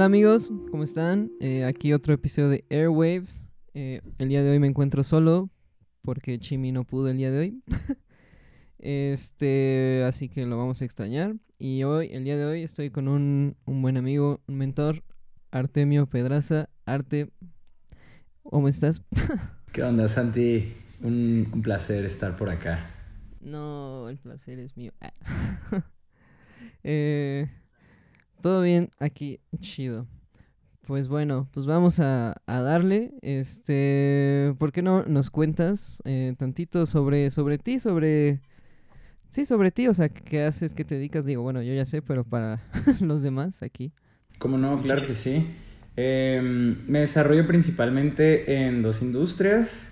Hola amigos, ¿cómo están? Eh, aquí otro episodio de Airwaves. Eh, el día de hoy me encuentro solo porque Chimi no pudo el día de hoy. este, así que lo vamos a extrañar. Y hoy, el día de hoy, estoy con un, un buen amigo, un mentor, Artemio Pedraza. Arte, ¿cómo estás? ¿Qué onda, Santi? Un, un placer estar por acá. No, el placer es mío. eh, todo bien aquí, chido. Pues bueno, pues vamos a, a darle. Este, ¿por qué no nos cuentas eh, tantito sobre, sobre ti, sobre... Sí, sobre ti, o sea, ¿qué haces, qué te dedicas? Digo, bueno, yo ya sé, pero para los demás aquí. ¿Cómo no? Claro que sí. Eh, me desarrollo principalmente en dos industrias.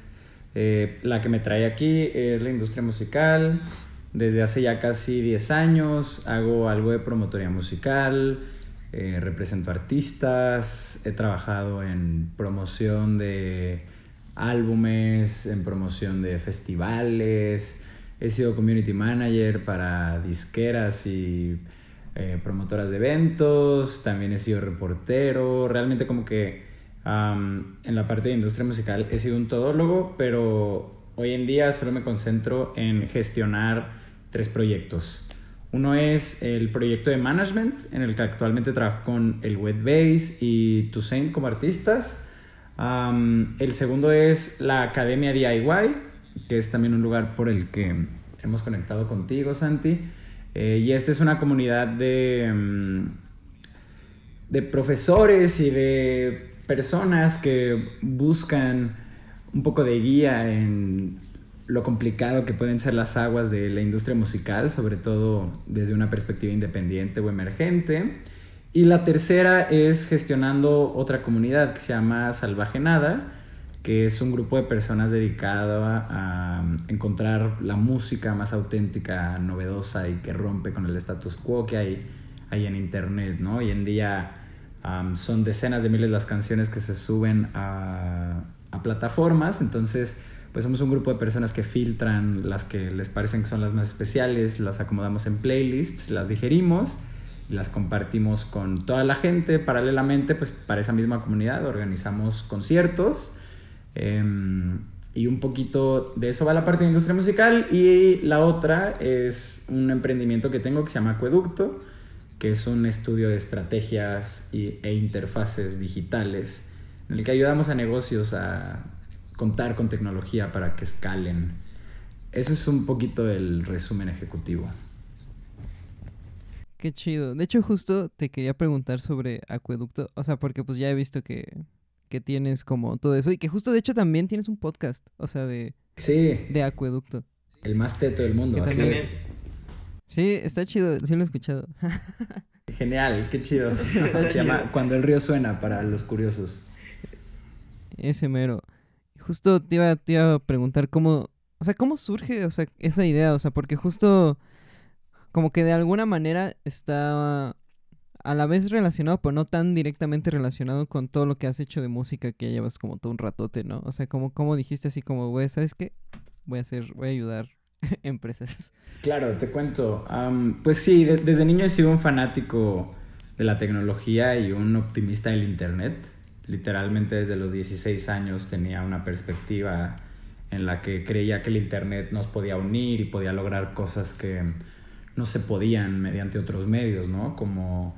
Eh, la que me trae aquí es la industria musical. Desde hace ya casi 10 años hago algo de promotoría musical, eh, represento artistas, he trabajado en promoción de álbumes, en promoción de festivales, he sido community manager para disqueras y eh, promotoras de eventos, también he sido reportero, realmente como que en la parte de industria musical he sido un todólogo, pero hoy en día solo me concentro en gestionar tres proyectos. Uno es el proyecto de management, en el que actualmente trabajo con el Wet Base y Toussaint como artistas. El segundo es la Academia DIY, que es también un lugar por el que hemos conectado contigo, Santi. Eh, y esta es una comunidad de, um, de profesores y de personas que buscan un poco de guía en lo complicado que pueden ser las aguas de la industria musical, sobre todo desde una perspectiva independiente o emergente. Y la tercera es gestionando otra comunidad que se llama Salvaje Nada, que es un grupo de personas dedicado a, encontrar la música más auténtica, novedosa y que rompe con el status quo que hay, hay en Internet. ¿no? Hoy en día um, son decenas de miles las canciones que se suben a, a plataformas, entonces pues somos un grupo de personas que filtran las que les parecen que son las más especiales, las acomodamos en playlists, las digerimos y las compartimos con toda la gente. Paralelamente, pues para esa misma comunidad organizamos conciertos. Em, y un poquito de eso va la parte de industria musical. Y la otra es un emprendimiento que tengo que se llama Acueducto, que es un estudio de estrategias e interfaces digitales en el que ayudamos a negocios a contar con tecnología para que escalen. Eso es un poquito el resumen ejecutivo. Qué chido. De hecho, justo te quería preguntar sobre acueducto. O sea, porque pues ya he visto que, que tienes como todo eso. Y que justo de hecho también tienes un podcast. O sea, de, sí. de acueducto. El más teto del mundo. Así es. Sí, está chido. Sí lo he escuchado. Genial, qué chido. Se llama Cuando el río suena para los curiosos. Ese mero justo te iba, te iba a preguntar cómo, o sea, cómo surge, o sea, esa idea, o sea, porque justo como que de alguna manera está a la vez relacionado, pero no tan directamente relacionado con todo lo que has hecho de música que llevas como todo un ratote, ¿no? O sea, como, como dijiste así como, güey, ¿sabes qué? Voy a hacer, voy a ayudar empresas. Claro, te cuento. pues sí, desde niño he sido un fanático de la tecnología y un optimista del Internet literalmente desde los 16 años tenía una perspectiva en la que creía que el Internet nos podía unir y podía lograr cosas que no se podían mediante otros medios, ¿no? Como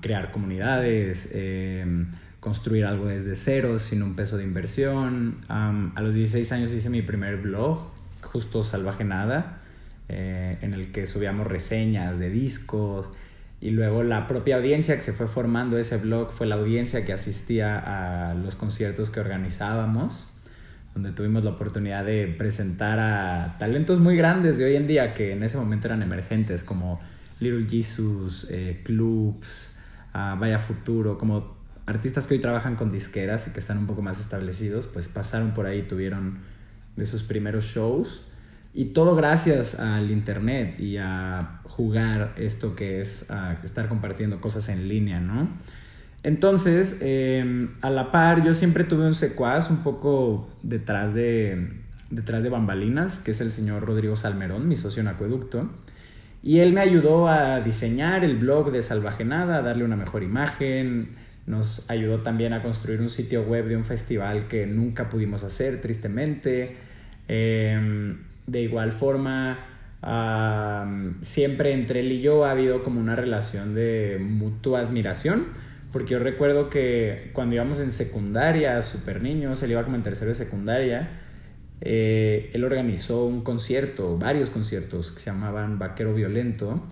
crear comunidades, em, construir algo desde cero, sin un peso de inversión. a los 16 años hice mi primer blog, justo Salvaje Nada, eh, en el que subíamos reseñas de discos, y luego la propia audiencia que se fue formando ese blog fue la audiencia que asistía a los conciertos que organizábamos, donde tuvimos la oportunidad de presentar a talentos muy grandes de hoy en día que en ese momento eran emergentes, como Little Jesus, eh, Clubs, uh, Vaya Futuro, como artistas que hoy trabajan con disqueras y que están un poco más establecidos, pues pasaron por ahí, tuvieron de sus primeros shows. Y todo gracias al internet y a jugar esto que es uh, estar compartiendo cosas en línea, ¿no? Entonces, eh, a la par, yo siempre tuve un secuaz un poco detrás de, detrás de bambalinas, que es el señor Rodrigo Salmerón, mi socio en Acueducto. Y él me ayudó a diseñar el blog de Salvajenada, a darle una mejor imagen, nos ayudó también a construir un sitio web de un festival que nunca pudimos hacer, tristemente. Em, de igual forma, siempre entre él y yo ha habido como una relación de mutua admiración, porque yo recuerdo que cuando íbamos en secundaria, super niños, él iba como en tercero de secundaria, eh, él organizó un concierto, varios conciertos que se llamaban Vaquero Violento,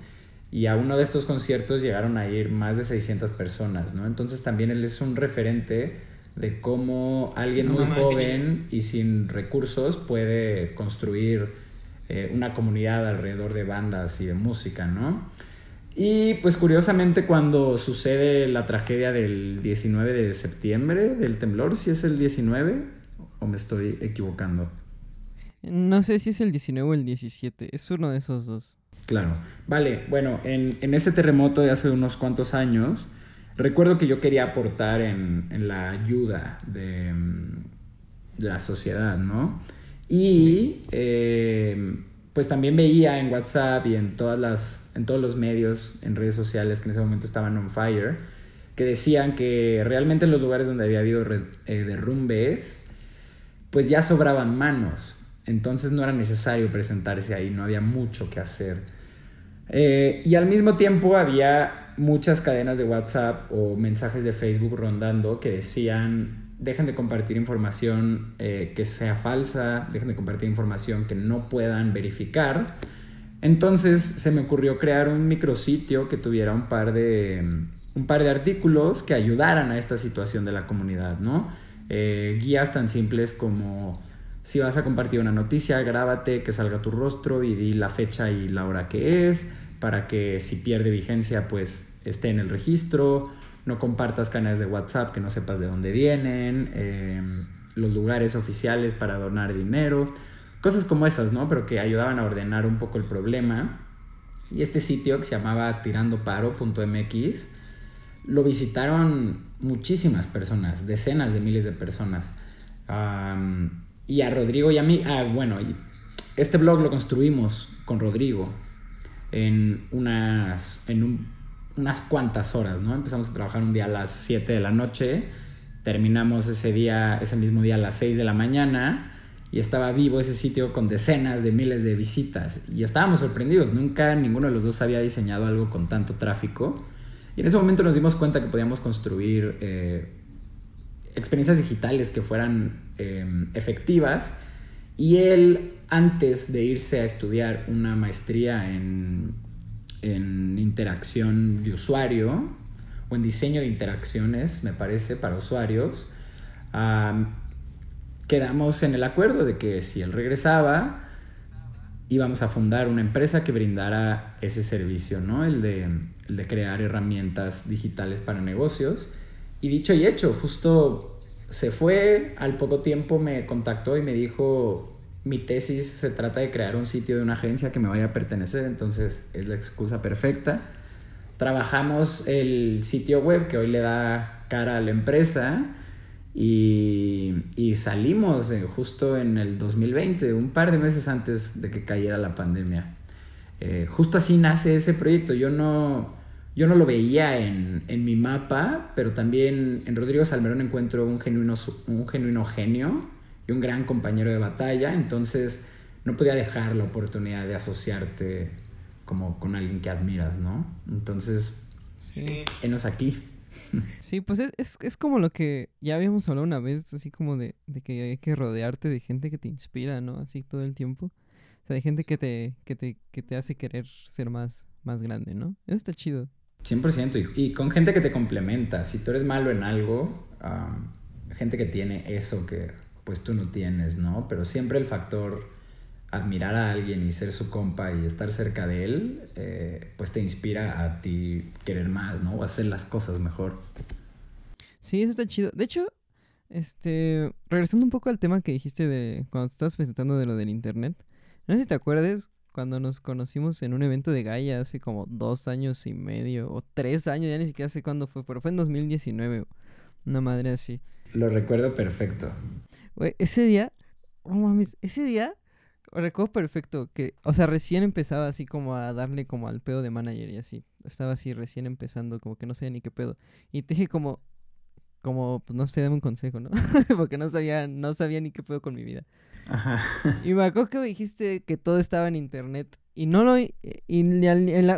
y a uno de estos conciertos llegaron a ir más de 600 personas, ¿no? Entonces también él es un referente de cómo alguien muy joven y sin recursos puede construir eh, una comunidad alrededor de bandas y de música, ¿no? Y pues curiosamente cuando sucede la tragedia del 19 de septiembre, del temblor, si es el 19 o me estoy equivocando. No sé si es el 19 o el 17, es uno de esos dos. Claro. Vale, bueno, en, ese terremoto de hace unos cuantos años, recuerdo que yo quería aportar en, la ayuda de, la sociedad, ¿no? Y eh, pues también veía en WhatsApp y en, todas las, en todos los medios, en redes sociales que en ese momento estaban on fire, que decían que realmente en los lugares donde había habido eh, derrumbes, pues ya sobraban manos. Entonces no era necesario presentarse ahí, no había mucho que hacer. Eh, y al mismo tiempo había muchas cadenas de WhatsApp o mensajes de Facebook rondando que decían, dejen de compartir información eh, que sea falsa, dejen de compartir información que no puedan verificar. Entonces se me ocurrió crear un micrositio que tuviera un par de, un par de artículos que ayudaran a esta situación de la comunidad, ¿no? Eh, guías tan simples como si vas a compartir una noticia, grábate, que salga tu rostro y di la fecha y la hora que es, para que si pierde vigencia, pues esté en el registro. No compartas canales de WhatsApp que no sepas de dónde vienen, em, los lugares oficiales para donar dinero, cosas como esas, ¿no? Pero que ayudaban a ordenar un poco el problema. Y este sitio que se llamaba tirandoparo.mx lo visitaron muchísimas personas, decenas de miles de personas. Y a Rodrigo y a mí, ah, bueno, este blog lo construimos con Rodrigo en unas, en unas cuantas horas, ¿no? Empezamos a trabajar un día a las 7 de la noche, terminamos ese día, ese mismo día a las 6 de la mañana y estaba vivo ese sitio con decenas de miles de visitas y estábamos sorprendidos, nunca ninguno de los dos había diseñado algo con tanto tráfico y en ese momento nos dimos cuenta que podíamos construir eh, experiencias digitales que fueran em, efectivas. Y él, antes de irse a estudiar una maestría en, en interacción de usuario, o en diseño de interacciones, me parece, para usuarios, quedamos en el acuerdo de que si él regresaba, íbamos a fundar una empresa que brindara ese servicio, ¿no? El de, el de crear herramientas digitales para negocios. Y dicho y hecho, justo se fue, al poco tiempo me contactó y me dijo, mi tesis se trata de crear un sitio de una agencia que me vaya a pertenecer, entonces es la excusa perfecta. Trabajamos el sitio web que hoy le da cara a la empresa y, salimos eh, justo en el 2020, un par de meses antes de que cayera la pandemia. Eh, justo así nace ese proyecto. Yo no, yo no lo veía en, mi mapa, pero también en Rodrigo Salmerón encuentro un genuino, un genuino genio y un gran compañero de batalla, entonces no podía dejar la oportunidad de asociarte como con alguien que admiras, ¿no? Entonces, sí. enos aquí. Sí, pues es, es, como lo que ya habíamos hablado una vez, así como de, de, que hay que rodearte de gente que te inspira, ¿no? Así todo el tiempo. O sea, de gente que te, que te, que te hace querer ser más, más grande, ¿no? Eso está chido. 100%, y, con gente que te complementa. Si tú eres malo en algo, gente que tiene eso que pues tú no tienes, ¿no? Pero siempre el factor admirar a alguien y ser su compa y estar cerca de él, eh, pues te inspira a ti querer más, ¿no? O hacer las cosas mejor. Sí, eso está chido. De hecho, este, regresando un poco al tema que dijiste de cuando te estabas presentando de lo del internet, no sé si te acuerdas cuando nos conocimos en un evento de Gaia hace como dos años y medio o tres años, ya ni siquiera sé cuándo fue, pero fue en 2019. Una madre así. Lo recuerdo perfecto. Ese día, oh mames, ese día recuerdo perfecto que, o sea, recién empezaba así como a darle como al pedo de manager y así. Estaba así recién empezando, como que no sabía ni qué pedo. Y te dije como, como, pues no sé, dame un consejo, ¿no? Porque no sabía, no sabía ni qué pedo con mi vida. Ajá. Y me acuerdo que dijiste que todo estaba en internet. Y no lo. Y,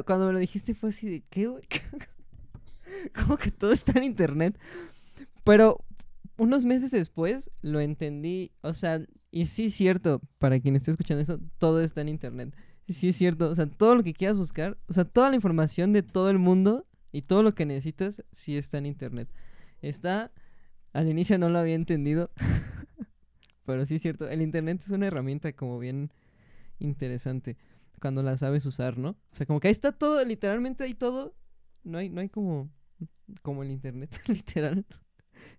cuando me lo dijiste fue así de, ¿qué, güey? como que todo está en internet. Pero unos meses después lo entendí. O sea, y sí es cierto, para quien esté escuchando eso, todo está en internet. Sí es cierto, o sea, todo lo que quieras buscar, o sea, toda la información de todo el mundo y todo lo que necesitas, sí está en internet. Está, al inicio no lo había entendido, pero sí es cierto, el internet es una herramienta como bien interesante cuando la sabes usar, ¿no? O sea, como que ahí está todo, literalmente ahí todo. No hay, no hay como, como el internet, literal.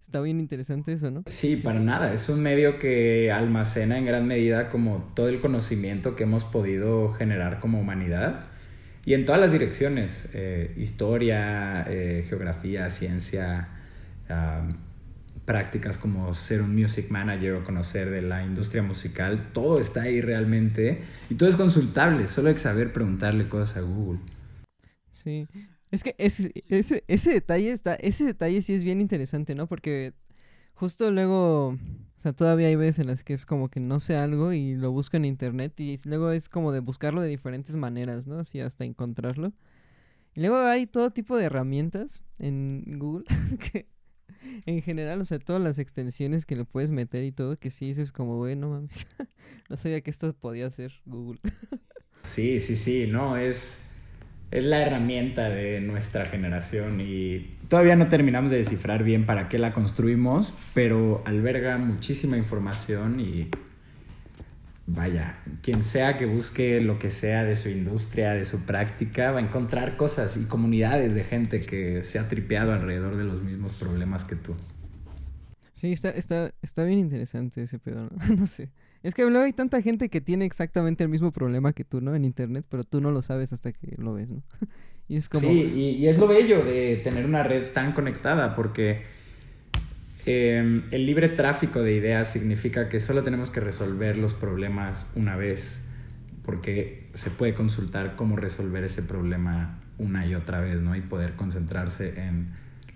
Está bien interesante eso, ¿no? Sí, para nada. Es un medio que almacena en gran medida como todo el conocimiento que hemos podido generar como humanidad. Y en todas las direcciones, eh, historia, eh, geografía, ciencia, prácticas como ser un music manager o conocer de la industria musical, todo está ahí realmente y todo es consultable, solo hay que saber preguntarle cosas a Google. Sí, es que ese, ese, ese detalle está, ese detalle sí es bien interesante, ¿no? Porque justo luego, o sea, todavía hay veces en las que es como que no sé algo y lo busco en internet y luego es como de buscarlo de diferentes maneras, ¿no? Así hasta encontrarlo. Y luego hay todo tipo de herramientas en Google que en general, o sea, todas las extensiones que le puedes meter y todo, que sí dices como, bueno, mames, no sabía que esto podía ser Google. sí, sí, sí, no, es, es la herramienta de nuestra generación y todavía no terminamos de descifrar bien para qué la construimos, pero alberga muchísima información y vaya, quien sea que busque lo que sea de su industria, de su práctica, va a encontrar cosas y comunidades de gente que se ha tripeado alrededor de los mismos problemas que tú. Sí, está, está, está bien interesante ese pedo, ¿no? no sé. Es que luego hay tanta gente que tiene exactamente el mismo problema que tú, ¿no? En internet, pero tú no lo sabes hasta que lo ves, ¿no? y es como... Sí, y es lo bello de tener una red tan conectada, porque Em, el libre tráfico de ideas significa que solo tenemos que resolver los problemas una vez, porque se puede consultar cómo resolver ese problema una y otra vez, ¿no? Y poder concentrarse en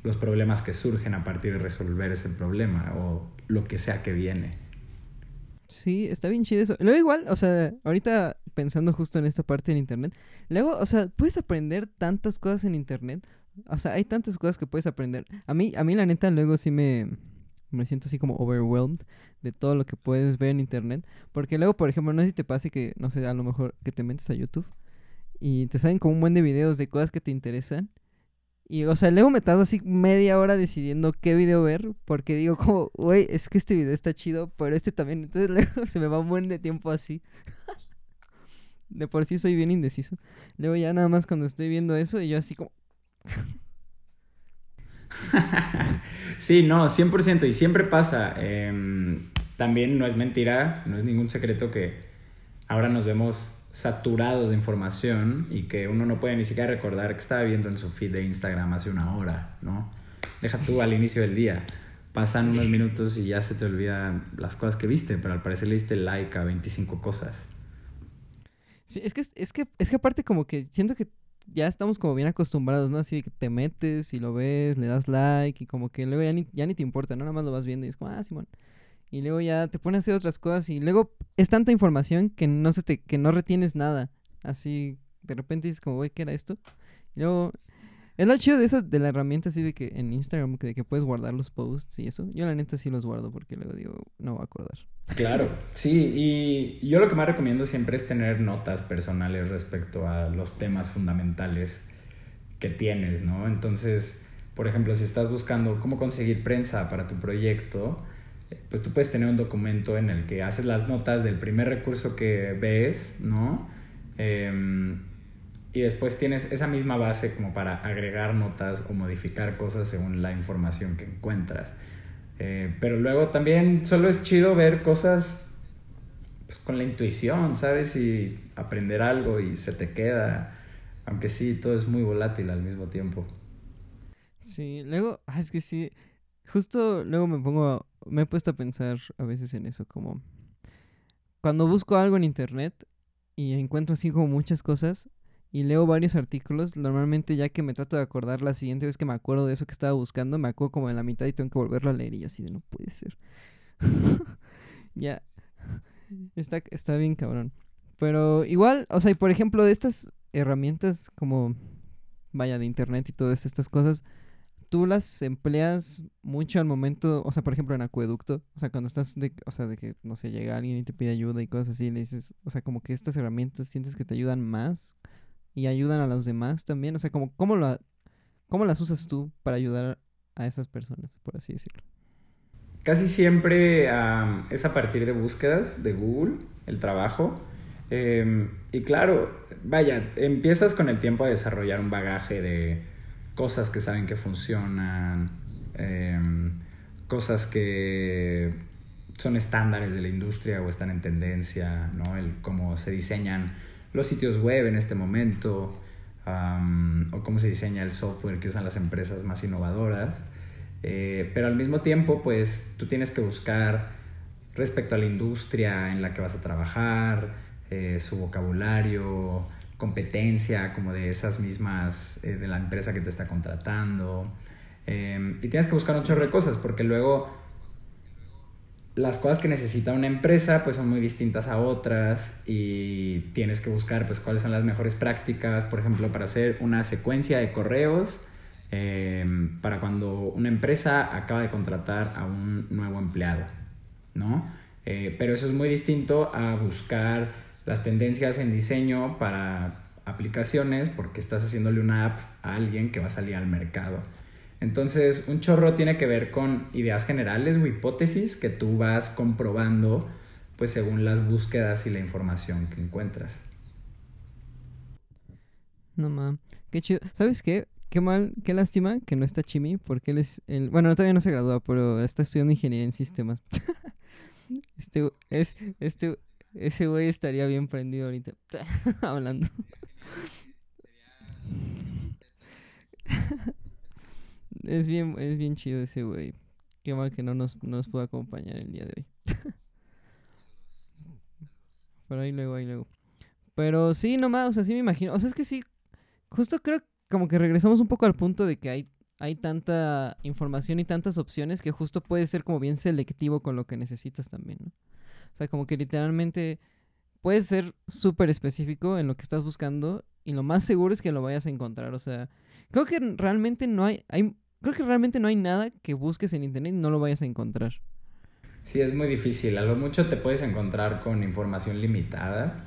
los problemas que surgen a partir de resolver ese problema o lo que sea que viene. Sí, está bien chido eso. Luego igual, o sea, ahorita pensando justo en esta parte en internet, luego, o sea, puedes aprender tantas cosas en internet. O sea, hay tantas cosas que puedes aprender. A mí, a mí la neta, luego sí me, me siento así como overwhelmed de todo lo que puedes ver en internet. Porque luego, por ejemplo, no sé si te pase que, no sé, a lo mejor que te metes a YouTube y te salen como un buen de videos de cosas que te interesan. Y, o sea, luego me tardo así media hora decidiendo qué video ver. Porque digo, como, güey, es que este video está chido, pero este también. Entonces luego se me va un buen de tiempo así. de por sí soy bien indeciso. Luego ya nada más cuando estoy viendo eso y yo así como... sí, no, 100%. Y siempre pasa. Em, también no es mentira, no es ningún secreto que ahora nos vemos saturados de información y que uno no puede ni siquiera recordar que estaba viendo en su feed de Instagram hace una hora, ¿no? Deja tú al inicio del día. Pasan unos minutos y ya se te olvidan las cosas que viste, pero al parecer le diste like a 25 cosas. Sí, es que, es que, es que aparte como que siento que ya estamos como bien acostumbrados, ¿no? Así que te metes y lo ves, le das like y como que luego ya ni, ya ni te importa, ¿no? Nada más lo vas viendo y es como, ah, Simón. Y luego ya te pones a hacer otras cosas y luego es tanta información que no se te, que no retienes nada. Así, de repente dices como, güey, ¿qué era esto? Y luego es lo chido de esa, de la herramienta así de que en Instagram, que de que puedes guardar los posts y eso. Yo la neta sí los guardo porque luego digo, no voy a acordar. Claro, sí, y yo lo que más recomiendo siempre es tener notas personales respecto a los temas fundamentales que tienes, ¿no? Entonces, por ejemplo, si estás buscando cómo conseguir prensa para tu proyecto, pues tú puedes tener un documento en el que haces las notas del primer recurso que ves, ¿no? Eh, y después tienes esa misma base como para agregar notas o modificar cosas según la información que encuentras. Eh, pero luego también solo es chido ver cosas pues, con la intuición, ¿sabes? Y aprender algo y se te queda. Aunque sí, todo es muy volátil al mismo tiempo. Sí, luego, ah, es que sí, justo luego me pongo, me he puesto a pensar a veces en eso, como, cuando busco algo en internet y encuentro así como muchas cosas y leo varios artículos, normalmente ya que me trato de acordar la siguiente vez que me acuerdo de eso que estaba buscando, me acuerdo como en la mitad y tengo que volverlo a leer y así de no puede ser. ya. Está, está bien cabrón. Pero igual, o sea, y por ejemplo, de estas herramientas como, vaya, de internet y todas estas cosas, tú las empleas mucho al momento, o sea, por ejemplo, en acueducto, o sea, cuando estás de, o sea, de que, no sé, llega alguien y te pide ayuda y cosas así, le dices, o sea, como que estas herramientas sientes que te ayudan más y ayudan a los demás también, o sea, como, ¿cómo, lo, cómo las usas tú para ayudar a esas personas, por así decirlo? Casi siempre es a partir de búsquedas de Google, el trabajo. Em, y claro, vaya, empiezas con el tiempo a desarrollar un bagaje de cosas que saben que funcionan, em, cosas que son estándares de la industria o están en tendencia, ¿no? El cómo se diseñan los sitios web en este momento, o cómo se diseña el software que usan las empresas más innovadoras. Eh, pero al mismo tiempo, pues tú tienes que buscar respecto a la industria en la que vas a trabajar, eh, su vocabulario, competencia como de esas mismas, eh, de la empresa que te está contratando. Em, y tienes que buscar un chorro de cosas porque luego las cosas que necesita una empresa pues son muy distintas a otras y tienes que buscar pues cuáles son las mejores prácticas, por ejemplo, para hacer una secuencia de correos em, para cuando una empresa acaba de contratar a un nuevo empleado, ¿no? Eh, pero eso es muy distinto a buscar las tendencias en diseño para aplicaciones porque estás haciéndole una app a alguien que va a salir al mercado. Entonces, un chorro tiene que ver con ideas generales o hipótesis que tú vas comprobando pues según las búsquedas y la información que encuentras. No mames, qué chido. ¿Sabes qué? Qué mal, qué lástima que no está Chimi porque él es el bueno, todavía no se gradúa, pero está estudiando ingeniería en sistemas. este es este ese güey estaría bien prendido ahorita. Hablando. es bien, es bien chido ese güey. Qué mal que no nos, nos pudo acompañar el día de hoy. Pero ahí luego, ahí luego. Pero sí, nomás, o sea, sí me imagino. O sea, es que sí, justo creo como que regresamos un poco al punto de que hay, hay tanta información y tantas opciones que justo puede ser como bien selectivo con lo que necesitas también, ¿no? Sea, como que literalmente puedes ser súper específico en lo que estás buscando y lo más seguro es que lo vayas a encontrar. O sea, creo que realmente no hay, hay creo que realmente no hay nada que busques en internet y no lo vayas a encontrar. Sí, es muy difícil. A lo mucho te puedes encontrar con información limitada,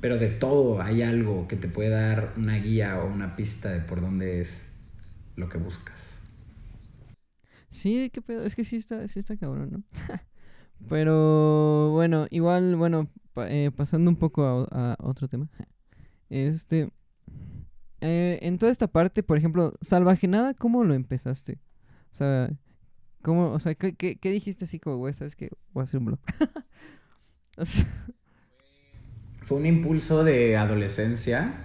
pero de todo hay algo que te puede dar una guía o una pista de por dónde es lo que buscas. Sí, qué pedo. Es que sí está, sí está cabrón, ¿no? Pero bueno, igual, bueno, eh, pasando un poco a, otro tema. Este, eh, en toda esta parte, por ejemplo, Salvaje Nada, ¿cómo lo empezaste? O sea, ¿cómo, o sea, ¿qué, qué, dijiste así como, güey, sabes que voy a hacer un blog? Fue un impulso de adolescencia.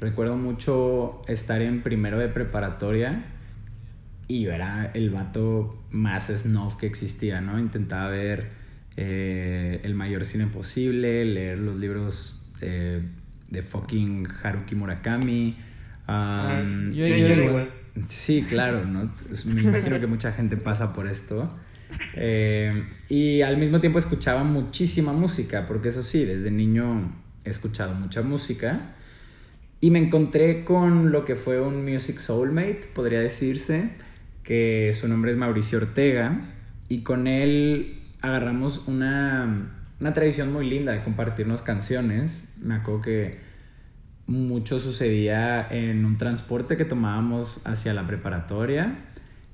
Recuerdo mucho estar en primero de preparatoria y yo era el vato más snob que existía, ¿no? Intentaba ver eh, el mayor cine posible, leer los libros de, fucking Haruki Murakami. yo, igual. Sí, claro, ¿no? Me imagino que mucha gente pasa por esto. Eh, y al mismo tiempo escuchaba muchísima música, porque eso sí, desde niño he escuchado mucha música. Y me encontré con lo que fue un Music Soulmate, podría decirse, que su nombre es Mauricio Ortega. Y con él agarramos una, una tradición muy linda de compartirnos canciones. Me acuerdo que mucho sucedía en un transporte que tomábamos hacia la preparatoria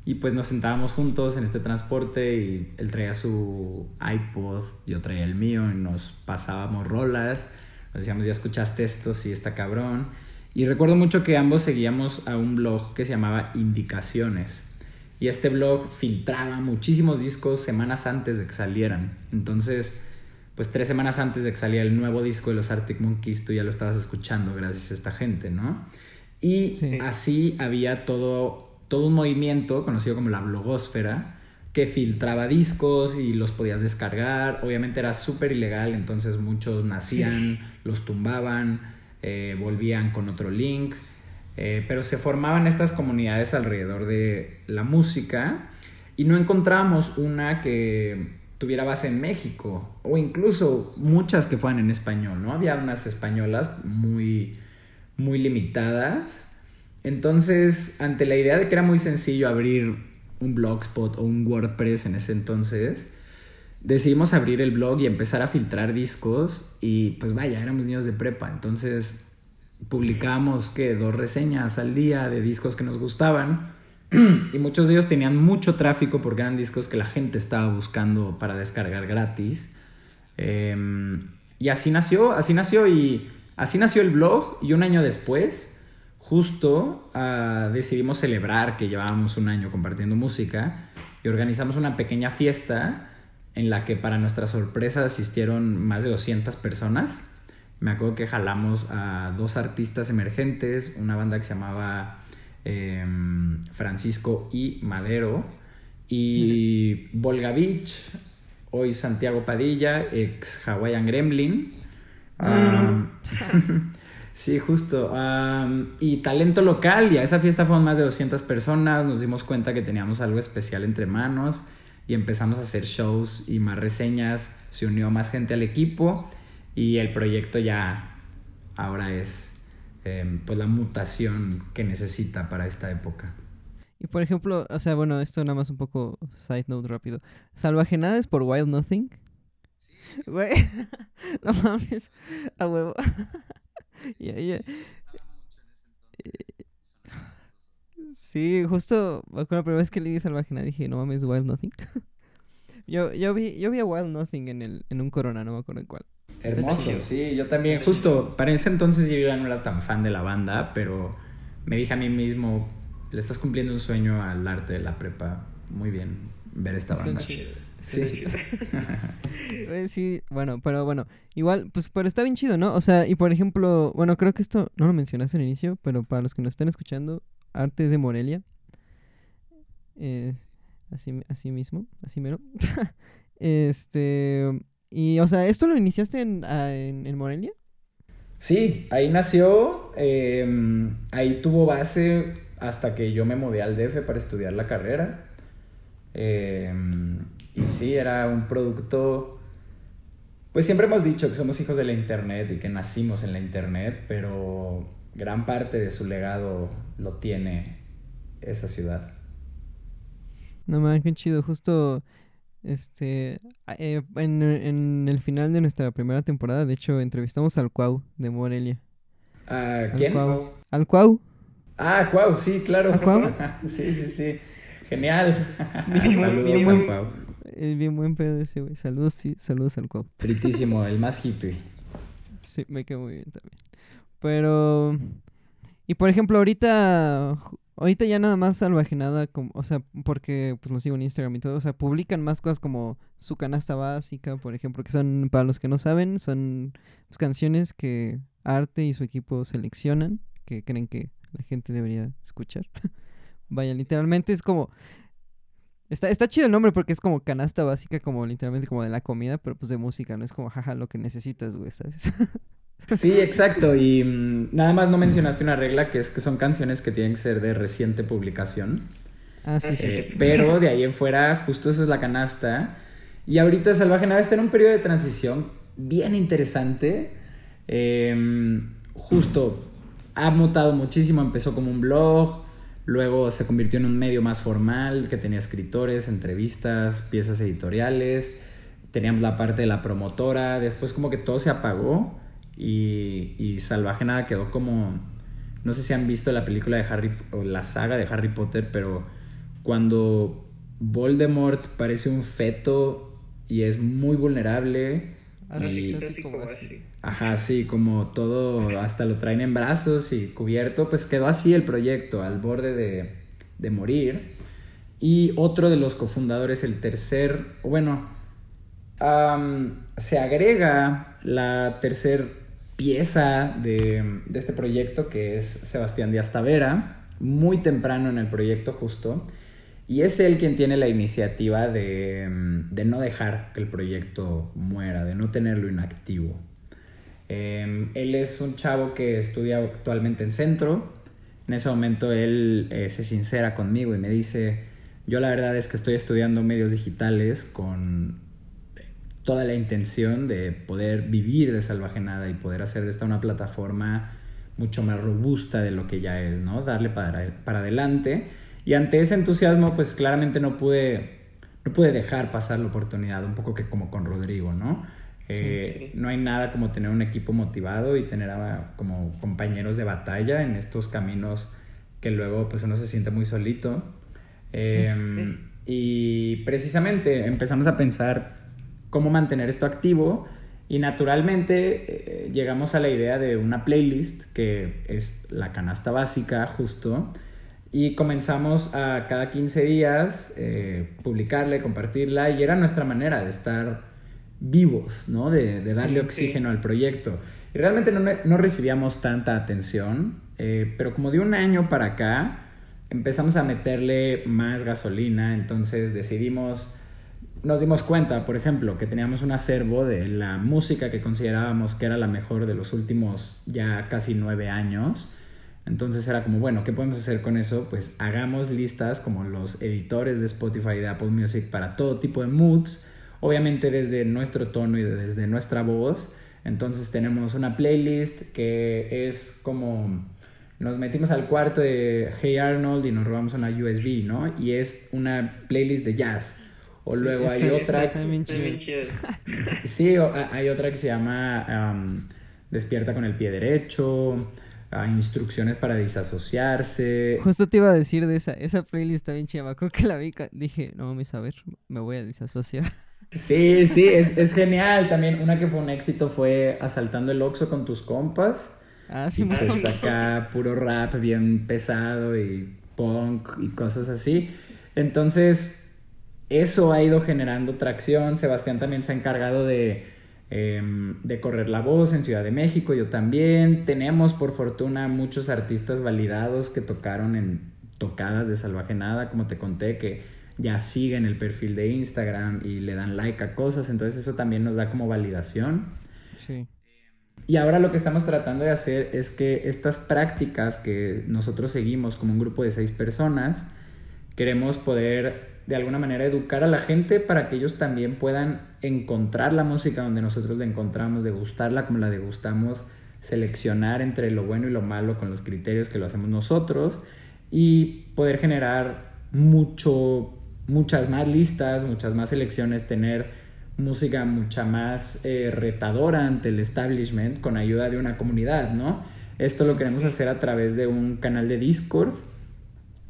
y pues nos sentábamos juntos en este transporte y él traía su iPod, yo traía el mío y nos pasábamos rolas, nos decíamos ya escuchaste esto, sí está cabrón. Y recuerdo mucho que ambos seguíamos a un blog que se llamaba Indicaciones y este blog filtraba muchísimos discos semanas antes de que salieran. Entonces, pues tres semanas antes de que saliera el nuevo disco de los Arctic Monkeys, tú ya lo estabas escuchando gracias a esta gente, ¿no? Y así había todo, todo un movimiento conocido como la blogósfera que filtraba discos y los podías descargar. Obviamente era súper ilegal, entonces muchos nacían, los tumbaban, eh, volvían con otro link. Eh, pero se formaban estas comunidades alrededor de la música y no encontramos una que tuviera base en México o incluso muchas que fueran en español, ¿no? Había unas españolas muy, muy limitadas. Entonces, ante la idea de que era muy sencillo abrir un blogspot o un WordPress en ese entonces, decidimos abrir el blog y empezar a filtrar discos y pues vaya, éramos niños de prepa, entonces publicamos que dos reseñas al día de discos que nos gustaban y muchos de ellos tenían mucho tráfico porque eran discos que la gente estaba buscando para descargar gratis. Em, y así nació, así nació y así nació el blog y un año después justo uh, decidimos celebrar que llevábamos un año compartiendo música y organizamos una pequeña fiesta en la que para nuestra sorpresa asistieron más de 200 personas. Me acuerdo que jalamos a dos artistas emergentes, una banda que se llamaba eh, Francisco y Madero y Volga Beach, hoy Santiago Padilla, ex Hawaiian Gremlin. Um, Sí, justo. y talento local, y a esa fiesta fueron más de 200 personas, nos dimos cuenta que teníamos algo especial entre manos y empezamos a hacer shows y más reseñas, se unió más gente al equipo y el proyecto ya ahora es em, pues la mutación que necesita para esta época. Y por ejemplo, o sea, bueno, esto nada más un poco side note rápido. Salvajenades por Wild Nothing. Güey, no mames, a huevo. Sí, justo con la primera vez que leí Salvajena dije, no mames, Wild Nothing. yo, yo, vi, yo vi a Wild Nothing en, el, en un Corona, no me acuerdo en cuál. Hermoso, sí, yo también. Justo, para ese entonces yo ya no era tan fan de la banda, pero me dije a mí mismo, le estás cumpliendo un sueño al arte de la prepa. Muy bien ver esta banda. Sí. Eh, sí, bueno, pero bueno, igual, pues, pero está bien chido, ¿no? O sea, y por ejemplo, bueno, creo que esto no lo mencionaste al inicio, pero para los que nos estén escuchando, Artes de Morelia, eh, así, así mismo, así mero. este, y, o sea, ¿esto lo iniciaste en, en, Morelia? Sí, ahí nació, em, ahí tuvo base hasta que yo me mudé al DF para estudiar la carrera. Eh, y sí, era un producto... Pues siempre hemos dicho que somos hijos de la Internet y que nacimos en la Internet, pero gran parte de su legado lo tiene esa ciudad. No mames, qué chido. Justo este eh, en, el final de nuestra primera temporada, de hecho, entrevistamos al Cuau de Morelia. ¿A quién? Al Cuau. Ah, Cuau, sí, claro. ¿Al Cuau? sí, sí, sí. Genial. Saludos Cuau. Es bien buen pedo ese, güey. Saludos, sí, saludos al Cuau. Fritísimo, el más hippie. Sí, me quedo muy bien también. Pero. Y por ejemplo, ahorita. Ahorita ya nada más salvajenada, como, o sea, porque pues lo sigo en Instagram y todo, o sea, publican más cosas como su canasta básica, por ejemplo, que son, para los que no saben, son pues, canciones que Arte y su equipo seleccionan, que creen que la gente debería escuchar. Vaya, literalmente es como, Está, está chido el nombre porque es como canasta básica, como literalmente como de la comida, pero pues de música, no es como jaja lo que necesitas, güey, ¿sabes? Sí, exacto. Y mm, nada más no mencionaste una regla que es que son canciones que tienen que ser de reciente publicación. Ah, sí, sí. Eh, pero de ahí en fuera, justo eso es la canasta. Y ahorita Salvaje Nada está en un periodo de transición bien interesante. Em, justo ha mutado muchísimo. Empezó como un blog, Luego se convirtió en un medio más formal que tenía escritores, entrevistas, piezas editoriales. Teníamos la parte de la promotora. Después como que todo se apagó y, y Salvaje Nada quedó como... No sé si han visto la película de Harry o la saga de Harry Potter, pero cuando Voldemort parece un feto y es muy vulnerable. y, Ajá, sí, como todo, hasta lo traen en brazos y cubierto, pues quedó así el proyecto, al borde de, morir. Y otro de los cofundadores, el tercer, bueno, se agrega la tercer pieza de, de, este proyecto, que es Sebastián Díaz Tavera, muy temprano en el proyecto justo. Y es él quien tiene la iniciativa de, de no dejar que el proyecto muera, de no tenerlo inactivo. Em, él es un chavo que estudia actualmente en centro. En ese momento él eh, se sincera conmigo y me dice, yo la verdad es que estoy estudiando medios digitales con toda la intención de poder vivir de Salvaje Nada y poder hacer de esta una plataforma mucho más robusta de lo que ya es, ¿no? Darle para, para adelante. Y ante ese entusiasmo, pues claramente no pude, no pude dejar pasar la oportunidad, un poco que como con Rodrigo, ¿no? Eh, no hay nada como tener un equipo motivado y tener como compañeros de batalla en estos caminos que luego pues uno se siente muy solito. Em, y precisamente empezamos a pensar cómo mantener esto activo. Y naturalmente eh, llegamos a la idea de una playlist que es la canasta básica justo. Y comenzamos a cada 15 días eh, publicarla compartirla. Y era nuestra manera de estar vivos, ¿no? De, darle oxígeno al proyecto. Y realmente no, recibíamos tanta atención, eh, pero como de un año para acá empezamos a meterle más gasolina, entonces decidimos nos dimos cuenta, por ejemplo, que teníamos un acervo de la música que considerábamos que era la mejor de los últimos ya casi nueve años. Entonces era como, bueno, ¿qué podemos hacer con eso? Pues hagamos listas como los editores de Spotify y de Apple Music para todo tipo de moods, obviamente desde nuestro tono y desde nuestra voz. Entonces tenemos una playlist que es como nos metimos al cuarto de Hey Arnold y nos robamos una USB, ¿no? Y es una playlist de jazz. O luego hay otra. sí, hay otra que se llama Despierta con el pie derecho. instrucciones para disasociarse. Justo te iba a decir de esa. Esa playlist está bien chida. que la vi. Dije, no mames, a ver, me voy a disasociar. Sí, sí, es, es genial. También una que fue un éxito fue Asaltando el Oxxo con tus compas. Ah, sí, y pues acá puro rap bien pesado y punk y cosas así. Entonces, eso ha ido generando tracción. Sebastián también se ha encargado em, de, correr la voz en Ciudad de México, yo también. Tenemos por fortuna muchos artistas validados que tocaron en tocadas de Salvaje Nada, como te conté, que ya siguen el perfil de Instagram y le dan like a cosas, entonces eso también nos da como validación. Sí. Y ahora lo que estamos tratando de hacer es que estas prácticas que nosotros seguimos como un grupo de seis personas, queremos poder de alguna manera educar a la gente para que ellos también puedan encontrar la música donde nosotros la encontramos, degustarla como la degustamos, seleccionar entre lo bueno y lo malo con los criterios que lo hacemos nosotros y poder generar mucho, muchas más listas, muchas más selecciones, tener música mucha más eh, retadora ante el establishment con ayuda de una comunidad, ¿no? Esto lo queremos hacer a través de un canal de Discord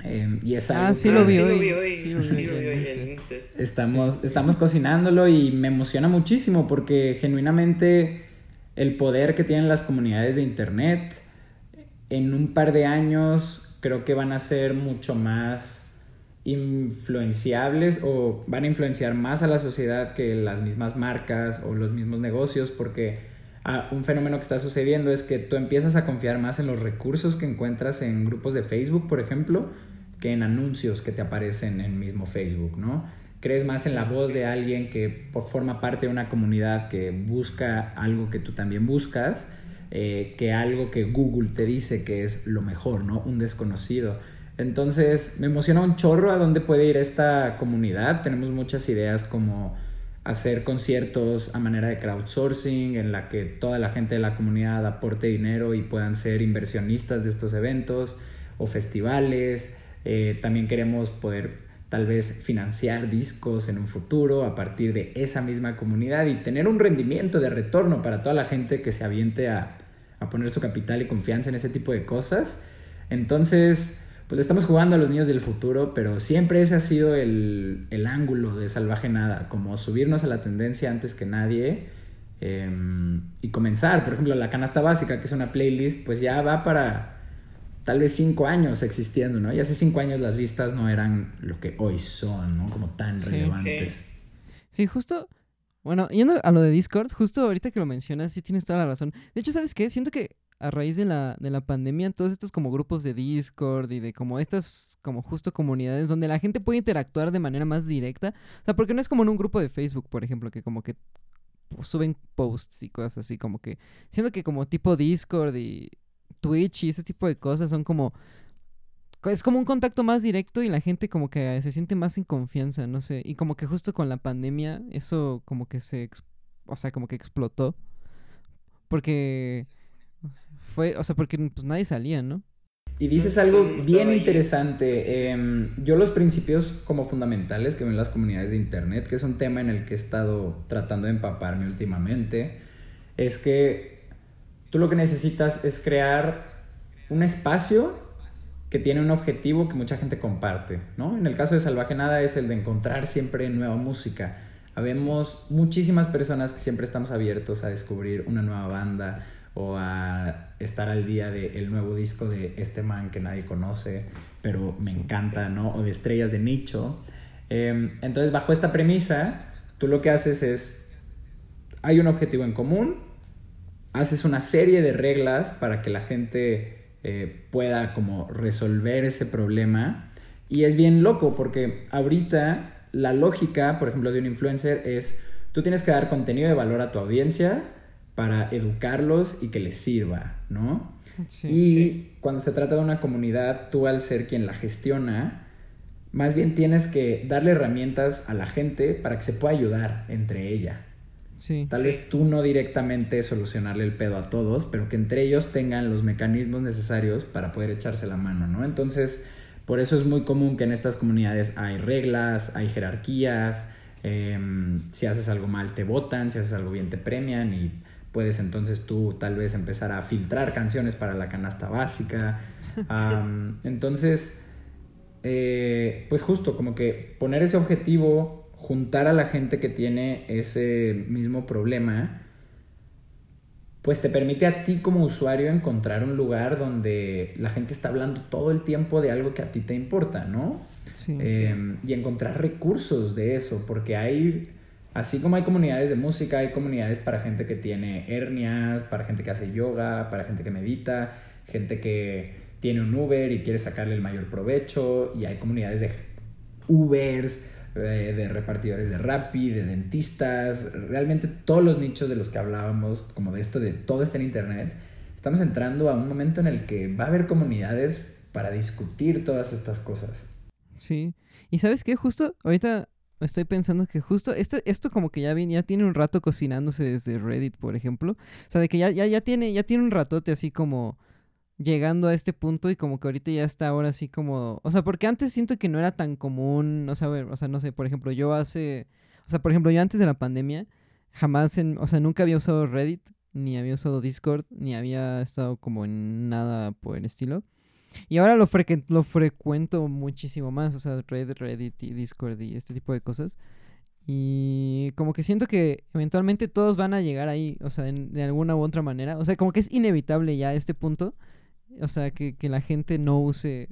Em, y es ah, sí lo vi hoy. Estamos, estamos cocinándolo y me emociona muchísimo porque genuinamente el poder que tienen las comunidades de internet en un par de años creo que van a ser mucho más influenciables o van a influenciar más a la sociedad que las mismas marcas o los mismos negocios porque ah, un fenómeno que está sucediendo es que tú empiezas a confiar más en los recursos que encuentras en grupos de Facebook, por ejemplo, que en anuncios que te aparecen en mismo Facebook, ¿no? Crees más en la voz de alguien que forma parte de una comunidad que busca algo que tú también buscas, eh, que algo que Google te dice que es lo mejor, ¿no? Un desconocido. Entonces me emociona un chorro a dónde puede ir esta comunidad. Tenemos muchas ideas como hacer conciertos a manera de crowdsourcing, en la que toda la gente de la comunidad aporte dinero y puedan ser inversionistas de estos eventos, o festivales, eh, también queremos poder tal vez financiar discos en un futuro a partir de esa misma comunidad y tener un rendimiento de retorno para toda la gente que se aviente a, poner su capital y confianza en ese tipo de cosas. Entonces, pues estamos jugando a los niños del futuro, pero siempre ese ha sido el, ángulo de Salvaje Nada, como subirnos a la tendencia antes que nadie em, y comenzar. Por ejemplo, la canasta básica, que es una playlist, pues ya va para tal vez cinco años existiendo, ¿no? Y hace cinco años las listas no eran lo que hoy son, ¿no? Como tan relevantes. Sí. justo, bueno, yendo a lo de Discord, justo ahorita que lo mencionas, sí tienes toda la razón. De hecho, ¿sabes qué? Siento que a raíz de la, de la pandemia, todos estos como grupos de Discord y de como estas como justo comunidades donde la gente puede interactuar de manera más directa. O sea, porque no es como en un grupo de Facebook, por ejemplo, que como que suben posts y cosas así, como que siento que como tipo Discord y Twitch y ese tipo de cosas son como es como un contacto más directo y la gente como que se siente más en confianza, no sé, y como que justo con la pandemia eso como que se o sea, como que explotó porque fue, o sea, porque pues nadie salía, ¿no? Y dices algo bien interesante. Em, yo los principios como fundamentales que ven las comunidades de Internet, que es un tema en el que he estado tratando de empaparme últimamente, es que tú lo que necesitas es crear un espacio que tiene un objetivo que mucha gente comparte, ¿no? En el caso de Salvaje Nada es el de encontrar siempre nueva música. Habemos muchísimas personas que siempre estamos abiertos a descubrir una nueva banda, o a estar al día del nuevo disco de este man que nadie conoce, pero me encanta, ¿no? O de estrellas de nicho. Em, entonces, bajo esta premisa, tú lo que haces es, hay un objetivo en común, haces una serie de reglas para que la gente eh, pueda como resolver ese problema. Y es bien loco porque ahorita la lógica, por ejemplo, de un influencer es, tú tienes que dar contenido de valor a tu audiencia, para educarlos y que les sirva, ¿no? y cuando se trata de una comunidad, tú al ser quien la gestiona, más bien tienes que darle herramientas a la gente para que se pueda ayudar entre ella. Sí. Tal vez tú no directamente solucionarle el pedo a todos, pero que entre ellos tengan los mecanismos necesarios para poder echarse la mano, ¿no? Entonces, por eso es muy común que en estas comunidades hay reglas, hay jerarquías, em, si haces algo mal te votan, si haces algo bien te premian y puedes entonces tú tal vez empezar a filtrar canciones para la canasta básica. entonces, eh, pues justo como que poner ese objetivo, juntar a la gente que tiene ese mismo problema, pues te permite a ti como usuario encontrar un lugar donde la gente está hablando todo el tiempo de algo que a ti te importa, ¿no? Sí, em, Y encontrar recursos de eso, porque hay Así como hay comunidades de música, hay comunidades para gente que tiene hernias, para gente que hace yoga, para gente que medita, gente que tiene un Uber y quiere sacarle el mayor provecho, y hay comunidades de Ubers, de repartidores de Rappi, de dentistas, realmente todos los nichos de los que hablábamos, como de esto, de todo está en Internet, estamos entrando a un momento en el que va a haber comunidades para discutir todas estas cosas. Sí, y sabes qué, justo ahorita estoy pensando que justo este, esto como que ya viene, ya tiene un rato cocinándose desde Reddit, por ejemplo. O sea, de que ya, ya, ya tiene, ya tiene un ratote así como llegando a este punto y como que ahorita ya está ahora así como, o sea, porque antes siento que no era tan común, o sea, o sea, no sé, por ejemplo, yo hace, o sea, por ejemplo, yo antes de la pandemia jamás en, o sea, nunca había usado Reddit, ni había usado Discord, ni había estado como en nada por el estilo. Y ahora lo, lo frecuento muchísimo más, o sea, Reddit, Reddit y Discord y este tipo de cosas. Y como que siento que eventualmente todos van a llegar ahí, o sea, de alguna u otra manera. O sea, como que es inevitable ya este punto. O sea, que, la gente no use,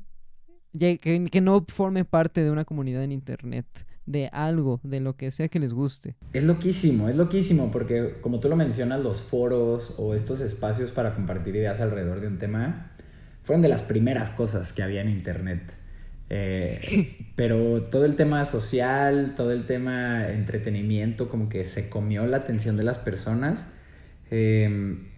que, que no forme parte de una comunidad en Internet de algo, de lo que sea que les guste. Es loquísimo, es loquísimo, porque como tú lo mencionas, los foros o estos espacios para compartir ideas alrededor de un tema fueron de las primeras cosas que había en Internet. Eh, pero todo el tema social, todo el tema entretenimiento, como que se comió la atención de las personas. Em,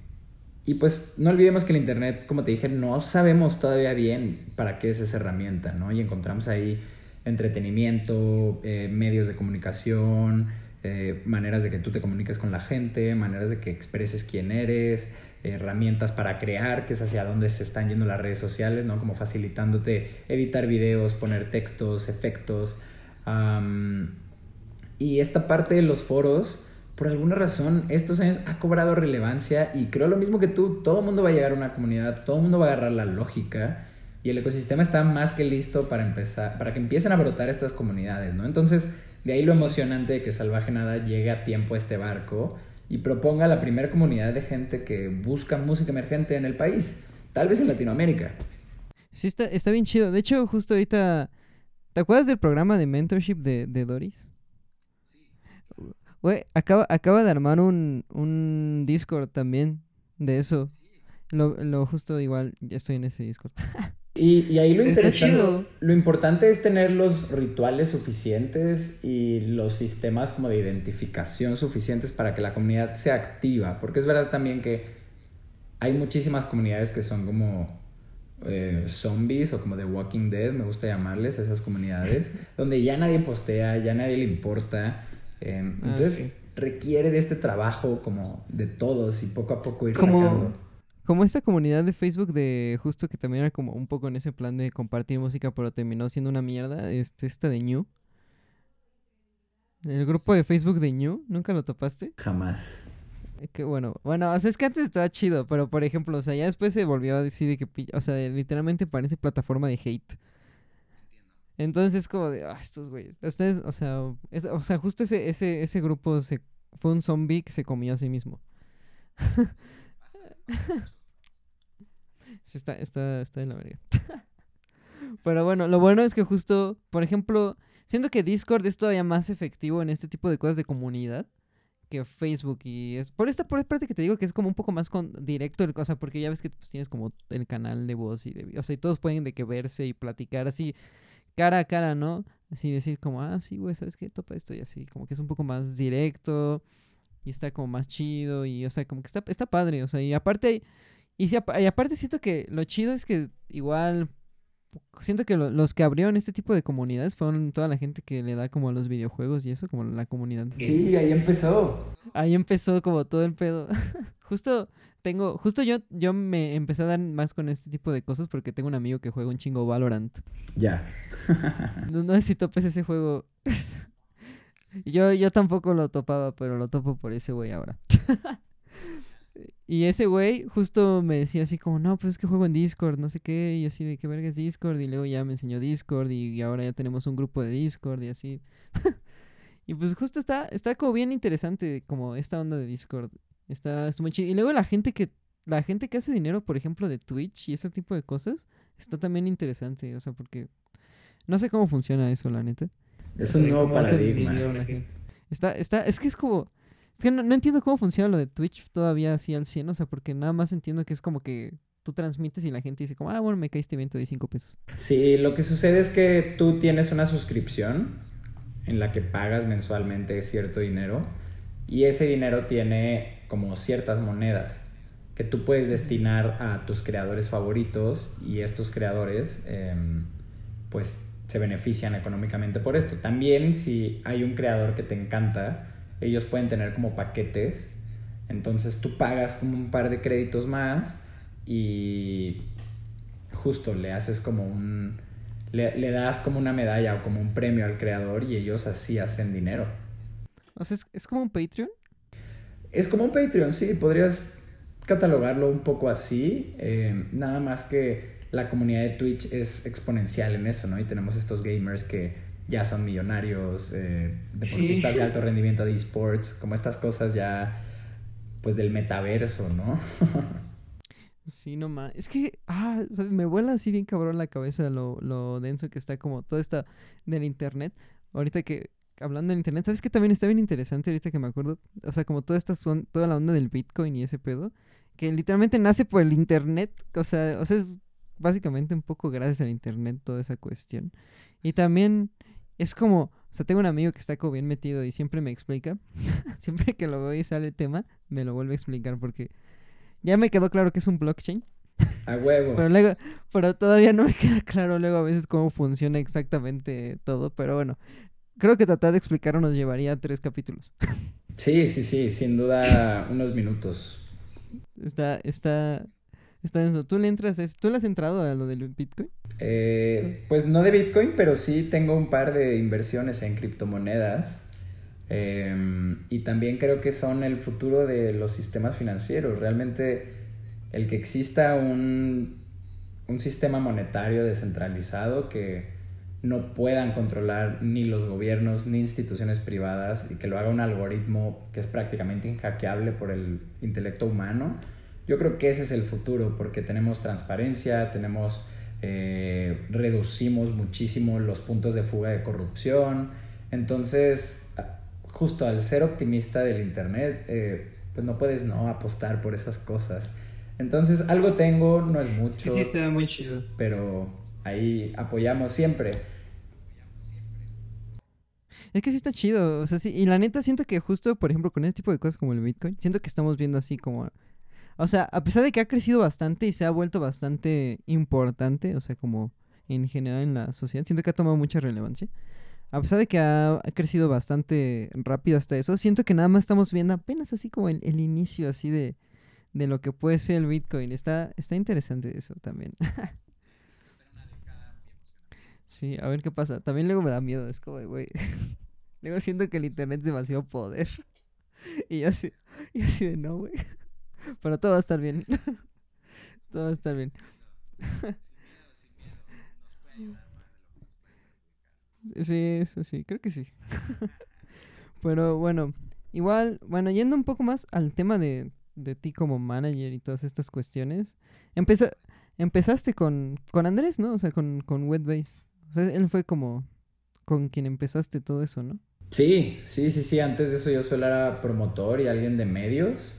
y pues no olvidemos que el Internet, como te dije, no sabemos todavía bien para qué es esa herramienta, ¿no? Y encontramos ahí entretenimiento, eh, medios de comunicación, eh, maneras de que tú te comuniques con la gente, maneras de que expreses quién eres, herramientas para crear, que es hacia dónde se están yendo las redes sociales, ¿no? Como facilitándote editar videos, poner textos, efectos. y esta parte de los foros, por alguna razón, estos años ha cobrado relevancia y creo lo mismo que tú, todo el mundo va a llegar a una comunidad, todo el mundo va a agarrar la lógica y el ecosistema está más que listo para empezar, para que empiecen a brotar estas comunidades, ¿no? Entonces, de ahí lo emocionante de que Salvaje Nada llegue a tiempo a este barco y proponga la primera comunidad de gente que busca música emergente en el país, tal vez en Latinoamérica. Sí, está, está bien chido. De hecho, justo ahorita, ¿te acuerdas del programa de mentorship de, de Doris? Güey, acaba, acaba de armar un, un Discord también de eso. Lo, lo justo igual, ya estoy en ese Discord. Y, y ahí lo interesante, lo importante es tener los rituales suficientes y los sistemas como de identificación suficientes para que la comunidad sea activa, porque es verdad también que hay muchísimas comunidades que son como eh, zombies o como The Walking Dead, me gusta llamarles, esas comunidades, donde ya nadie postea, ya nadie le importa. Eh, Ah, entonces sí. requiere de este trabajo como de todos y poco a poco ir Como- sacando. Como esta comunidad de Facebook de justo que también era como un poco en ese plan de compartir música, pero terminó siendo una mierda, este, esta de New. El grupo de Facebook de New, ¿nunca lo topaste? Jamás. Eh, Que bueno, bueno, o sea, es que antes estaba chido, pero por ejemplo, o sea, ya después se volvió a decir de que, o sea, literalmente parece plataforma de hate. Entonces es como de, ah, estos güeyes. Ustedes, o sea, o sea, justo ese, ese, ese grupo se, fue un zombie que se comió a sí mismo. Sí, está, está, está de la verga. Pero bueno, lo bueno es que justo, por ejemplo, siento que Discord es todavía más efectivo en este tipo de cosas de comunidad que Facebook y es por esta por esta parte que te digo que es como un poco más con directo el cosa porque ya ves que pues, tienes como el canal de voz y de o sea y todos pueden de que verse y platicar así cara a cara no así decir como ah sí güey sabes qué topa esto y así como que es un poco más directo y está como más chido y o sea como que está está padre o sea y aparte y, si y aparte siento que lo chido es que igual siento que lo- los que abrieron este tipo de comunidades fueron toda la gente que le da como a los videojuegos y eso como la comunidad Sí, ahí empezó. Ahí empezó como todo el pedo. justo tengo, justo yo, yo me empecé a dar más con este tipo de cosas porque tengo un amigo que juega un chingo Valorant. Ya. No, no sé si topes ese juego. yo, yo tampoco lo topaba, pero lo topo por ese güey ahora. y ese güey justo me decía así como, no, pues es que juego en Discord, no sé qué, y así de qué verga es Discord, y luego ya me enseñó Discord, y, y ahora ya tenemos un grupo de Discord, y así. y pues justo está, está como bien interesante como esta onda de Discord. Está, está muy chido. Y luego la gente que, la gente que hace dinero, por ejemplo, de Twitch y ese tipo de cosas, está también interesante, o sea, porque no sé cómo funciona eso, la neta. Es un nuevo ¿Cómo hace paradigma. Está, está, es que es como, es que no, no entiendo cómo funciona lo de Twitch todavía así al 100, o sea, porque nada más entiendo que es como que tú transmites y la gente dice como, ah, bueno, me caíste bien, te doy 5 pesos. Sí, lo que sucede es que tú tienes una suscripción en la que pagas mensualmente cierto dinero y ese dinero tiene como ciertas monedas que tú puedes destinar a tus creadores favoritos y estos creadores em, pues se benefician económicamente por esto. También si hay un creador que te encanta, ellos pueden tener como paquetes, entonces tú pagas como un par de créditos más y justo le haces como un... Le, le das como una medalla o como un premio al creador y ellos así hacen dinero. O sea, es, es como un Patreon. Es como un Patreon, sí, podrías catalogarlo un poco así, eh, nada más que la comunidad de Twitch es exponencial en eso, ¿no? Y tenemos estos gamers que ya son millonarios, eh, deportistas Sí. de alto rendimiento de esports, como estas cosas ya, pues del metaverso, ¿no? Sí, no más. Es que, ah, ¿sabes? me vuela así bien cabrón la cabeza lo, lo denso que está como todo esto del internet. Ahorita que, hablando del internet, ¿sabes qué también está bien interesante ahorita que me acuerdo? O sea, como toda esta son, toda la onda del Bitcoin y ese pedo, que literalmente nace por el internet. O sea, o sea, es básicamente un poco gracias al internet toda esa cuestión. Y también es como, o sea, tengo un amigo que está como bien metido y siempre me explica, siempre que lo veo y sale el tema, me lo vuelve a explicar porque ya me quedó claro que es un blockchain, A huevo. pero luego, pero todavía no me queda claro luego a veces cómo funciona exactamente todo, pero bueno, creo que tratar de explicarlo nos llevaría tres capítulos. Sí, sí, sí, sin duda unos minutos. Está, está, está denso. ¿Tú le entras, tú le has entrado a lo del Bitcoin? Eh, pues no de Bitcoin, pero sí tengo un par de inversiones en criptomonedas. Eh, y también creo que son el futuro de los sistemas financieros. Realmente el que exista un, un sistema monetario descentralizado que no puedan controlar ni los gobiernos ni instituciones privadas y que lo haga un algoritmo que es prácticamente inhackeable por el intelecto humano, yo creo que ese es el futuro porque tenemos transparencia, tenemos eh, reducimos muchísimo los puntos de fuga de corrupción. Entonces, justo al ser optimista del Internet, eh, pues no puedes no apostar por esas cosas. Entonces, algo tengo, no es mucho. Sí, sí, está muy chido. Pero ahí apoyamos siempre. Es que sí está chido, o sea, sí, y la neta siento que justo, por ejemplo, con este tipo de cosas como el Bitcoin, siento que estamos viendo así como, o sea, a pesar de que ha crecido bastante y se ha vuelto bastante importante, o sea, como en general en la sociedad, siento que ha tomado mucha relevancia. A pesar de que ha, crecido bastante rápido hasta eso, siento que nada más estamos viendo apenas así como el, el inicio así de, de lo que puede ser el Bitcoin. Está, está interesante eso también. sí, a ver qué pasa. También luego me da miedo, es como, güey. luego siento que el internet es demasiado poder. y yo así, y así de no, güey. Pero todo va a estar bien. todo va a estar bien. sí, eso sí, creo que sí. Pero bueno, igual, bueno, yendo un poco más al tema de, de ti como manager y todas estas cuestiones. empezaste con, con Andrés, ¿no? O sea, con, con Wetbase. O sea, él fue como con quien empezaste todo eso, ¿no? Sí, sí, sí, sí. Antes de eso yo solo era promotor y alguien de medios.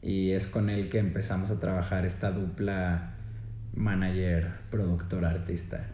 Y es con él que empezamos a trabajar esta dupla manager, productor, artista.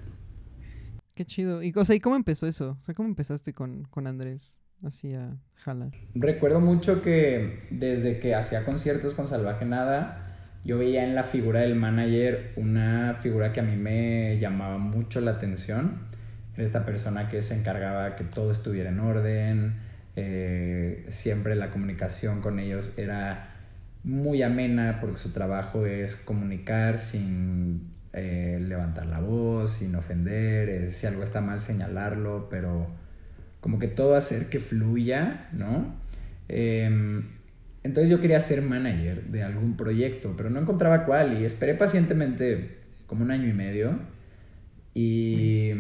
Qué chido. Y, o sea, ¿y cómo empezó eso? O sea, ¿cómo empezaste con, con Andrés? así a jalar. Recuerdo mucho que desde que hacía conciertos con Salvaje Nada, yo veía en la figura del manager una figura que a mí me llamaba mucho la atención. Era esta persona que se encargaba que todo estuviera en orden, eh, siempre la comunicación con ellos era muy amena porque su trabajo es comunicar sin eh, levantar la voz, sin ofender, si algo está mal señalarlo, pero como que todo hacer que fluya, ¿no? Entonces yo quería ser manager de algún proyecto, pero no encontraba cuál y esperé pacientemente como un año y medio y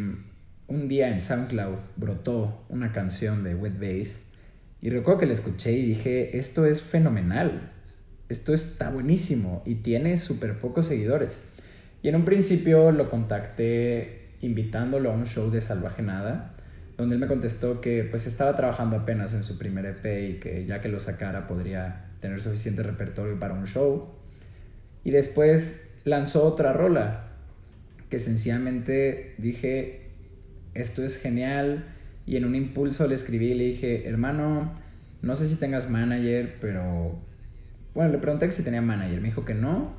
un día en SoundCloud brotó una canción de Wet Bass y recuerdo que la escuché y dije, esto es fenomenal, esto está buenísimo y tiene súper pocos seguidores. Y en un principio lo contacté invitándolo a un show de Salvaje Nada donde él me contestó que pues estaba trabajando apenas en su primer EP y que ya que lo sacara podría tener suficiente repertorio para un show. Y después lanzó otra rola que sencillamente dije, esto es genial. Y en un impulso le escribí y le dije, hermano, no sé si tengas manager, pero... Bueno, le pregunté si tenía manager, me dijo que no.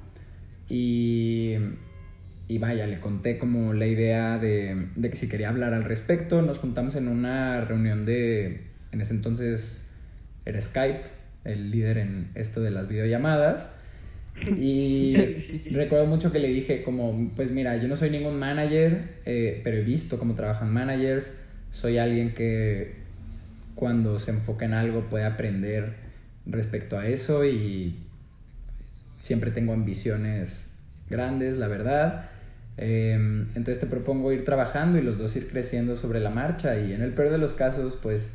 Y y vaya, le conté como la idea de, que si quería hablar al respecto, nos juntamos en una reunión de, en ese entonces era Skype, el líder en esto de las videollamadas. Y recuerdo mucho que le dije como, pues mira, yo no soy ningún manager, eh, pero he visto cómo trabajan managers, soy alguien que cuando se enfoca en algo puede aprender respecto a eso y siempre tengo ambiciones grandes, la verdad. Em, entonces te propongo ir trabajando y los dos ir creciendo sobre la marcha y en el peor de los casos, pues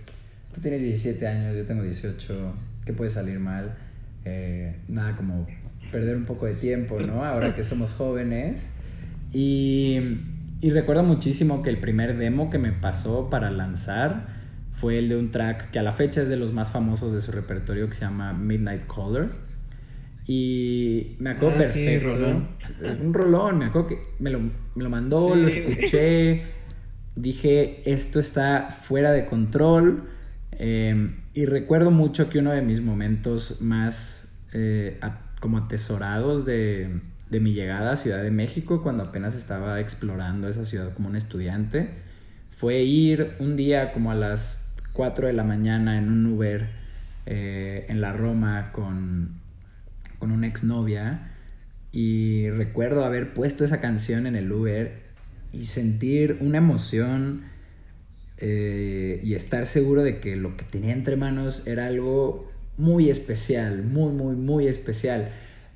tú tienes 17 años, yo tengo 18, ¿qué puede salir mal? Eh, nada como perder un poco de tiempo, ¿no? Ahora que somos jóvenes. Y, y recuerdo muchísimo que el primer demo que me pasó para lanzar fue el de un track que a la fecha es de los más famosos de su repertorio que se llama Midnight Caller y me acuerdo ah, perfecto. Un rolón, me acuerdo que me lo, mandó, lo escuché. Dije, esto está fuera de control. Em, y recuerdo mucho que uno de mis momentos más eh, como atesorados de, de mi llegada a Ciudad de México, cuando apenas estaba explorando esa ciudad como un estudiante, fue ir un día como a las 4 de la mañana en un Uber eh, en la Roma con con una exnovia y recuerdo haber puesto esa canción en el Uber y sentir una emoción eh, y estar seguro de que lo que tenía entre manos era algo muy especial, muy, muy, muy especial.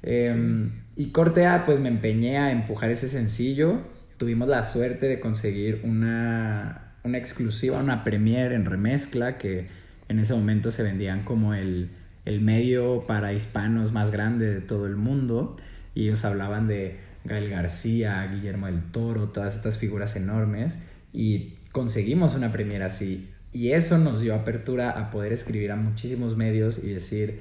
Em, y corte A, pues me empeñé a empujar ese sencillo. Tuvimos la suerte de conseguir una, una exclusiva, una premiere en remezcla que en ese momento se vendían como el el medio para hispanos más grande de todo el mundo y ellos hablaban de Gael García, Guillermo del Toro, todas estas figuras enormes y conseguimos una premiera así y eso nos dio apertura a poder escribir a muchísimos medios y decir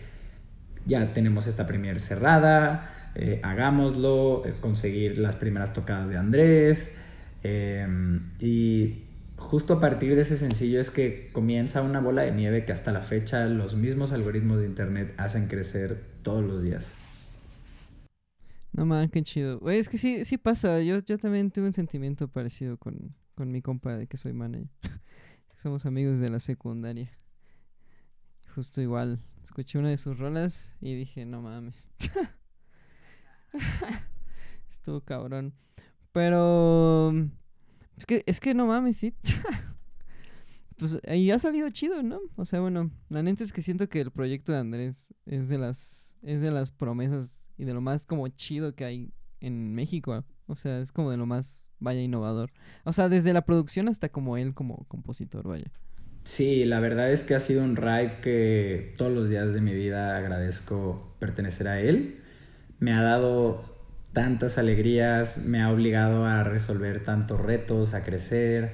ya tenemos esta premier cerrada, eh, hagámoslo, eh, conseguir las primeras tocadas de Andrés. Em, y justo a partir de ese sencillo es que comienza una bola de nieve que hasta la fecha los mismos algoritmos de internet hacen crecer todos los días. No man, qué chido. Es que sí, sí pasa. Yo, yo también tuve un sentimiento parecido con, con mi compa de que soy manager. Somos amigos de la secundaria. Justo igual. Escuché una de sus rolas y dije, no mames. Estuvo cabrón. Pero. Es que, es que no mames, sí. pues ahí ha salido chido, ¿no? O sea, bueno, la neta es que siento que el proyecto de Andrés es de las. Es de las promesas y de lo más como chido que hay en México. O sea, es como de lo más, vaya, innovador. O sea, desde la producción hasta como él como compositor, vaya. Sí, la verdad es que ha sido un ride que todos los días de mi vida agradezco pertenecer a él. Me ha dado tantas alegrías, me ha obligado a resolver tantos retos, a crecer,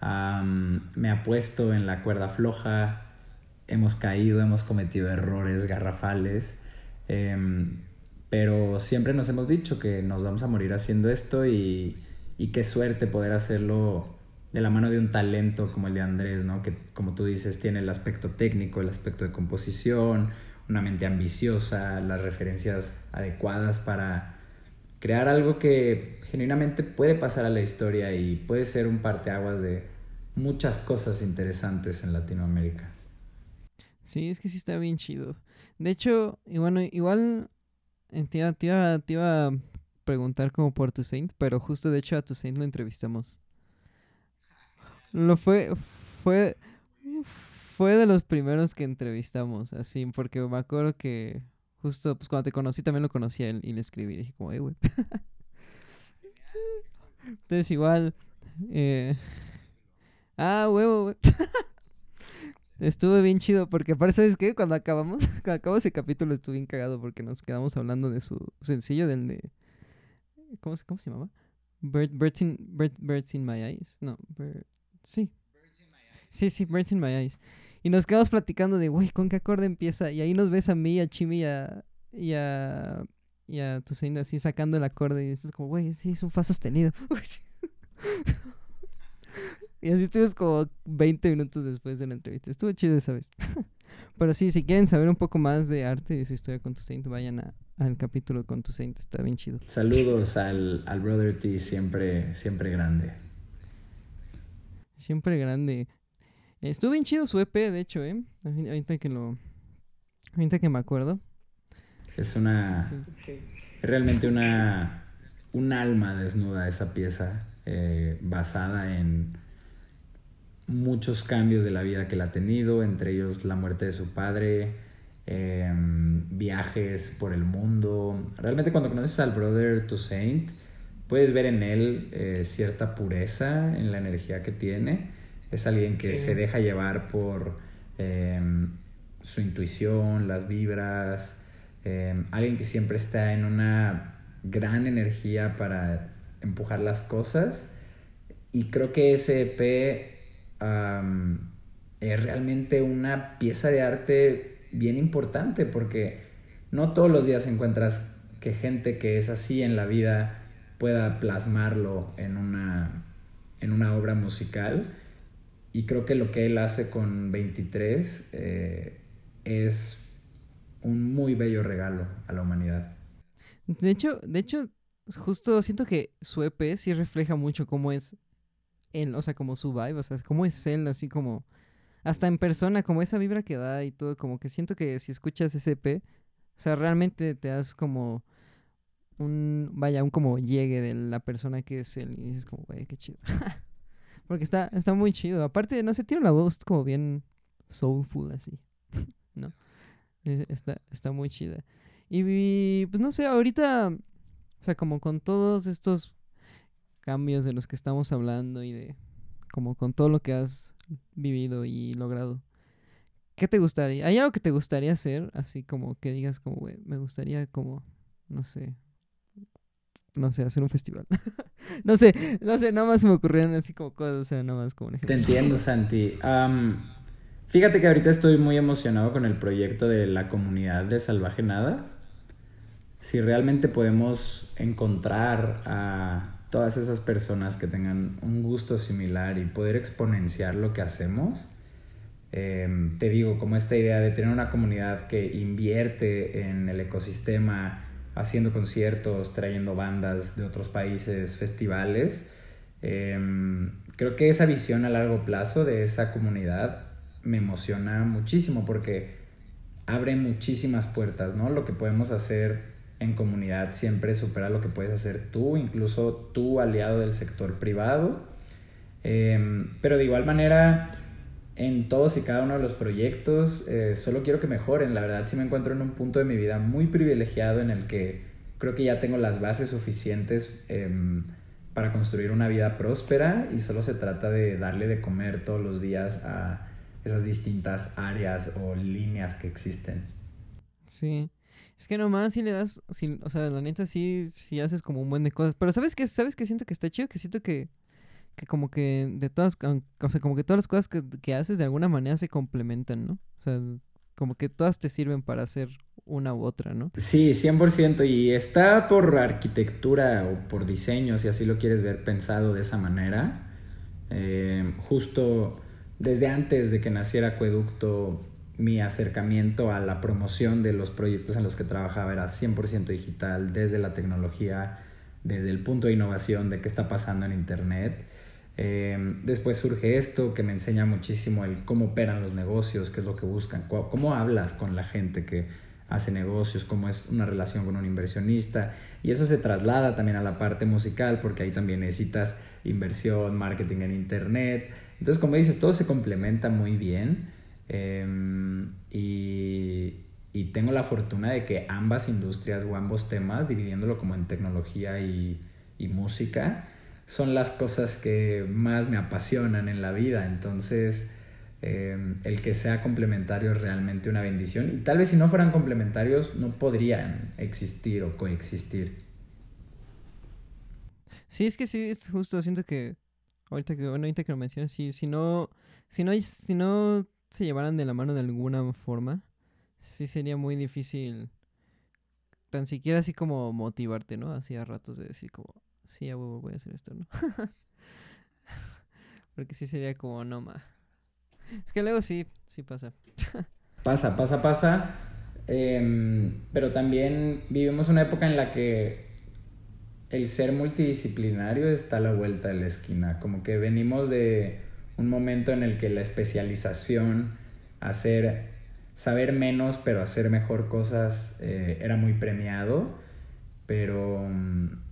me ha puesto en la cuerda floja, hemos caído, hemos cometido errores garrafales, em, pero siempre nos hemos dicho que nos vamos a morir haciendo esto y, y qué suerte poder hacerlo de la mano de un talento como el de Andrés, ¿no? Que como tú dices tiene el aspecto técnico, el aspecto de composición, una mente ambiciosa, las referencias adecuadas para crear algo que genuinamente puede pasar a la historia y puede ser un parteaguas de muchas cosas interesantes en Latinoamérica. Sí, es que sí está bien chido. De hecho, y bueno, igual eh, te iba, te, iba, a preguntar como por tu Saint, pero justo de hecho a tu Saint lo entrevistamos. Lo fue, fue, fue de los primeros que entrevistamos, así, porque me acuerdo que justo pues cuando te conocí también lo conocí a él y le escribí dije como, eh, güey. Entonces igual, eh... ah, huevo, güey. Estuvo bien chido porque aparte, ¿sabes qué? Cuando acabamos, cuando acabamos ese capítulo estuve bien cagado porque nos quedamos hablando de su sencillo del de... ¿Cómo, se, cómo se llamaba? Bird, birds, in, birds in My Eyes. No, bird, sí. Sí, sí, Birds in My Eyes. Y nos quedamos platicando de, güey, ¿con qué acorde empieza? Y ahí nos ves a mí, a Chimi y a, y a, y a así sacando el acorde. Y es como, güey, sí, es un fa sostenido. y así estuvimos como 20 minutos después de la entrevista. Estuvo chido esa vez. Pero sí, si quieren saber un poco más de arte y de su historia con Toussaint, vayan al capítulo con Toussaint. Está bien chido. Saludos al, al Brother T, siempre, siempre grande. Siempre grande. Estuvo bien chido su EP, de hecho, ¿eh? Ahorita que lo... Ahorita que me acuerdo. Es una... Es realmente una... Un alma desnuda esa pieza, eh, basada en muchos cambios de la vida que la ha tenido, entre ellos la muerte de su padre, em, viajes por el mundo. Realmente cuando conoces al brother Toussaint, puedes ver en él eh, cierta pureza en la energía que tiene es alguien que se deja llevar por em, su intuición, las vibras, em, alguien que siempre está en una gran energía para empujar las cosas. Y creo que ese EP es realmente una pieza de arte bien importante porque no todos los días encuentras que gente que es así en la vida pueda plasmarlo en una, en una obra musical y creo que lo que él hace con 23 eh, es un muy bello regalo a la humanidad. De hecho, de hecho, justo siento que su EP sí refleja mucho cómo es él, o sea, como su vibe, o sea, cómo es él, así como, hasta en persona, como esa vibra que da y todo, como que siento que si escuchas ese EP, o sea, realmente te das como un, vaya, un como llegue de la persona que es él y dices como, güey, qué chido. Porque está, está muy chido. Aparte, no sé, tiene una voz como bien soulful así. ¿No? Está, está muy chida. Y pues no sé, ahorita, o sea, como con todos estos cambios de los que estamos hablando y de como con todo lo que has vivido y logrado. ¿Qué te gustaría? ¿Hay algo que te gustaría hacer? Así como que digas como, güey, me gustaría como, no sé, no sé, hacer un festival. no sé, no sé, nada más me ocurrieron así como cosas, o sea, nada más como un ejemplo. Te entiendo, Santi. fíjate que ahorita estoy muy emocionado con el proyecto de la comunidad de Salvaje Nada. si realmente podemos encontrar a todas esas personas que tengan un gusto similar y poder exponenciar lo que hacemos, em, te digo, como esta idea de tener una comunidad que invierte en el ecosistema, haciendo conciertos, trayendo bandas de otros países, festivales, em, creo que esa visión a largo plazo de esa comunidad me emociona muchísimo porque abre muchísimas puertas, ¿no? Lo que podemos hacer en comunidad siempre supera lo que puedes hacer tú, incluso tú aliado del sector privado. Em, pero de igual manera, en todos y cada uno de los proyectos, eh, solo quiero que mejoren. La verdad, sí me encuentro en un punto de mi vida muy privilegiado en el que creo que ya tengo las bases suficientes em, para construir una vida próspera y solo se trata de darle de comer todos los días a esas distintas áreas o líneas que existen. Sí. Es que nomás si le das, o sea, la neta sí, sí haces como un buen de cosas. Pero ¿sabes qué? ¿Sabes qué siento que está chido? Que siento que, que como que de todas, o sea, como que todas las cosas que, que haces de alguna manera se complementan, ¿no? O sea, como que todas te sirven para hacer una u otra, ¿no? Sí, 100%. Y está por arquitectura o por diseño, si así lo quieres ver, pensado de esa manera. Eh, justo desde antes de que naciera Acueducto, mi acercamiento a la promoción de los proyectos en los que trabajaba era 100% digital, desde la tecnología, desde el punto de innovación de qué está pasando en Internet. Em, después surge esto que me enseña muchísimo el cómo operan los negocios, qué es lo que buscan, cómo hablas con la gente que hace negocios, cómo es una relación con un inversionista. Y eso se traslada también a la parte musical, porque ahí también necesitas inversión, marketing en Internet. Entonces, como dices, todo se complementa muy bien. Em, y, tengo la fortuna de que ambas industrias o ambos temas, dividiéndolo como en tecnología y, música, son las cosas que más me apasionan en la vida. Entonces, em, el que sea complementario es realmente una bendición. Y tal vez si no fueran complementarios, no podrían existir o coexistir. Sí, es que sí, es justo, siento que ahorita que, bueno, ahorita que lo mencionas, si no, si no, si no se llevaran de la mano de alguna forma, sí sería muy difícil tan siquiera así como motivarte, ¿no? Así a ratos de decir como, sí, a huevo voy a hacer esto, ¿no? Porque sí sería como, no, ma. Es que luego sí, sí pasa. pasa, pasa, pasa. Em, pero también vivimos una época en la que el ser multidisciplinario está a la vuelta de la esquina. Como que venimos de un momento en el que la especialización, hacer, saber menos pero hacer mejor cosas eh, era muy premiado, pero mm,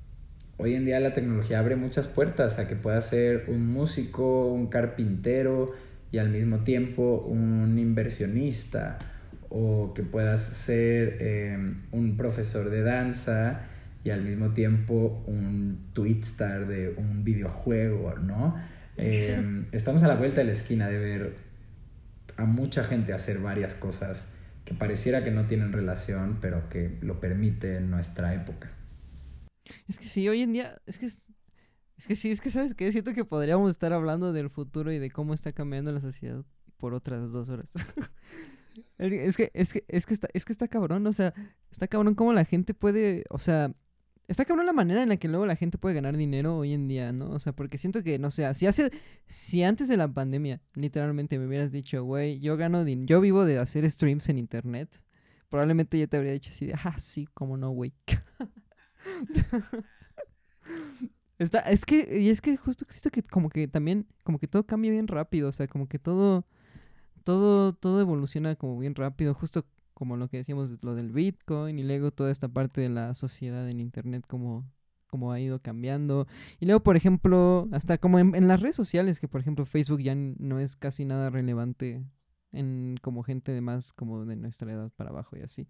hoy en día la tecnología abre muchas puertas a que puedas ser un músico, un carpintero y al mismo tiempo un inversionista o que puedas ser em, un profesor de danza y al mismo tiempo un twitstar de un videojuego, ¿no? Em, estamos a la vuelta de la esquina de ver a mucha gente hacer varias cosas que pareciera que no tienen relación, pero que lo permite en nuestra época. Es que sí, hoy en día, es que es, que sí, es que sabes que siento que podríamos estar hablando del futuro y de cómo está cambiando la sociedad por otras dos horas. es que, es que, es que está, es que está cabrón, o sea, está cabrón cómo la gente puede, o sea, Está cabrón la manera en la que luego la gente puede ganar dinero hoy en día, ¿no? O sea, porque siento que, no sé, si hace, si antes de la pandemia, literalmente me hubieras dicho, güey, yo gano yo vivo de hacer streams en internet, probablemente yo te habría dicho así de, ah, sí, cómo no, güey. Está, es que, y es que justo que como que también, como que todo cambia bien rápido, o sea, como que todo, todo, todo evoluciona como bien rápido, justo como lo que decíamos, lo del Bitcoin y luego toda esta parte de la sociedad en Internet, como, como ha ido cambiando. Y luego, por ejemplo, hasta como en, las redes sociales, que por ejemplo Facebook ya no es casi nada relevante en como gente de más como de nuestra edad para abajo y así.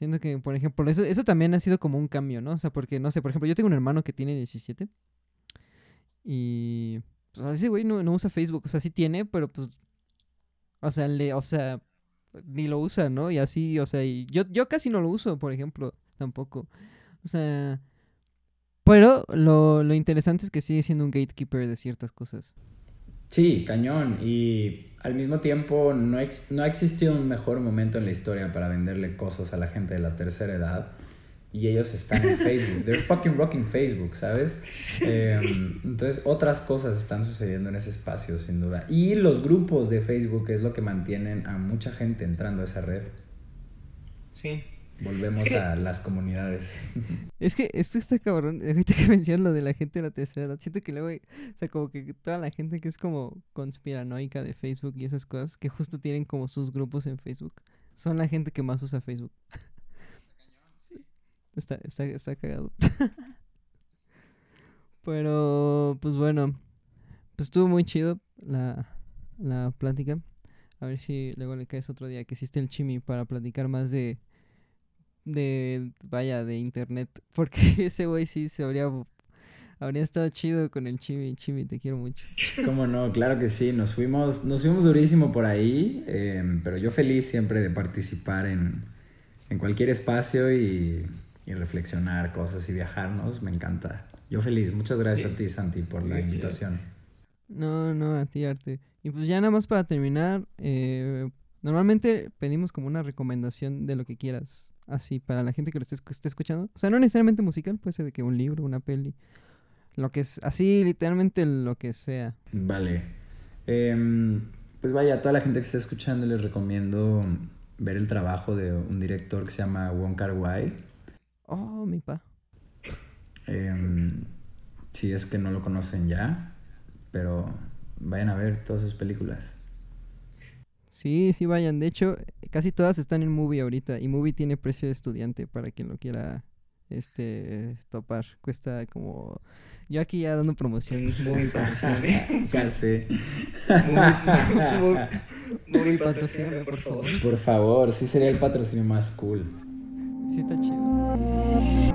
Siento que, por ejemplo, eso, eso también ha sido como un cambio, ¿no? O sea, porque, no sé, por ejemplo, yo tengo un hermano que tiene 17 y... Pues ese güey no, no usa Facebook, o sea, sí tiene, pero pues... O sea, le, o sea, ni lo usa, ¿no? Y así, o sea, y yo, yo casi no lo uso, por ejemplo, tampoco. O sea, pero lo, lo interesante es que sigue siendo un gatekeeper de ciertas cosas. Sí, cañón. Y al mismo tiempo no, no ha existido un mejor momento en la historia para venderle cosas a la gente de la tercera edad y ellos están en Facebook. They're fucking rocking Facebook, ¿sabes? Em, entonces, otras cosas están sucediendo en ese espacio, sin duda. Y los grupos de Facebook es lo que mantienen a mucha gente entrando a esa red. Sí. Volvemos a las comunidades. Es que esto está cabrón. Ahorita que mencionas lo de la gente de la tercera edad, siento que luego, o sea, como que toda la gente que es como conspiranoica de Facebook y esas cosas, que justo tienen como sus grupos en Facebook, son la gente que más usa Facebook. Está, está, está cagado. Pero, pues bueno, pues estuvo muy chido la, la plática. A ver si luego le caes otro día que existe el Chimi para platicar más de, de, vaya, de internet. Porque ese güey sí se habría, habría estado chido con el Chimi. Chimi, te quiero mucho. Cómo no, claro que sí, nos fuimos, nos fuimos durísimo por ahí, em, pero yo feliz siempre de participar en, en cualquier espacio y, y reflexionar cosas y viajarnos, me encanta. Yo feliz, muchas gracias Sí. a ti Santi por la invitación. No, no, a ti, Arte. Y pues ya nada más para terminar, eh, normalmente pedimos como una recomendación de lo que quieras, así, para la gente que lo esté, esté escuchando. O sea, no necesariamente musical, puede ser de que un libro, una peli, lo que es, así, literalmente lo que sea. Vale. Em, pues vaya, a toda la gente que esté escuchando les recomiendo ver el trabajo de un director que se llama Wong Kar Wai. Oh, mi pa. Em, si es que no lo conocen ya, pero vayan a ver todas sus películas. Sí, sí, vayan. De hecho, casi todas están en Movie ahorita. Y Movie tiene precio de estudiante para quien lo quiera este topar. Cuesta como. Yo aquí ya dando promoción. Sé. Muy, muy patrocinado, por favor. Por favor, sí sería el patrocinio más cool. Sí, está chido.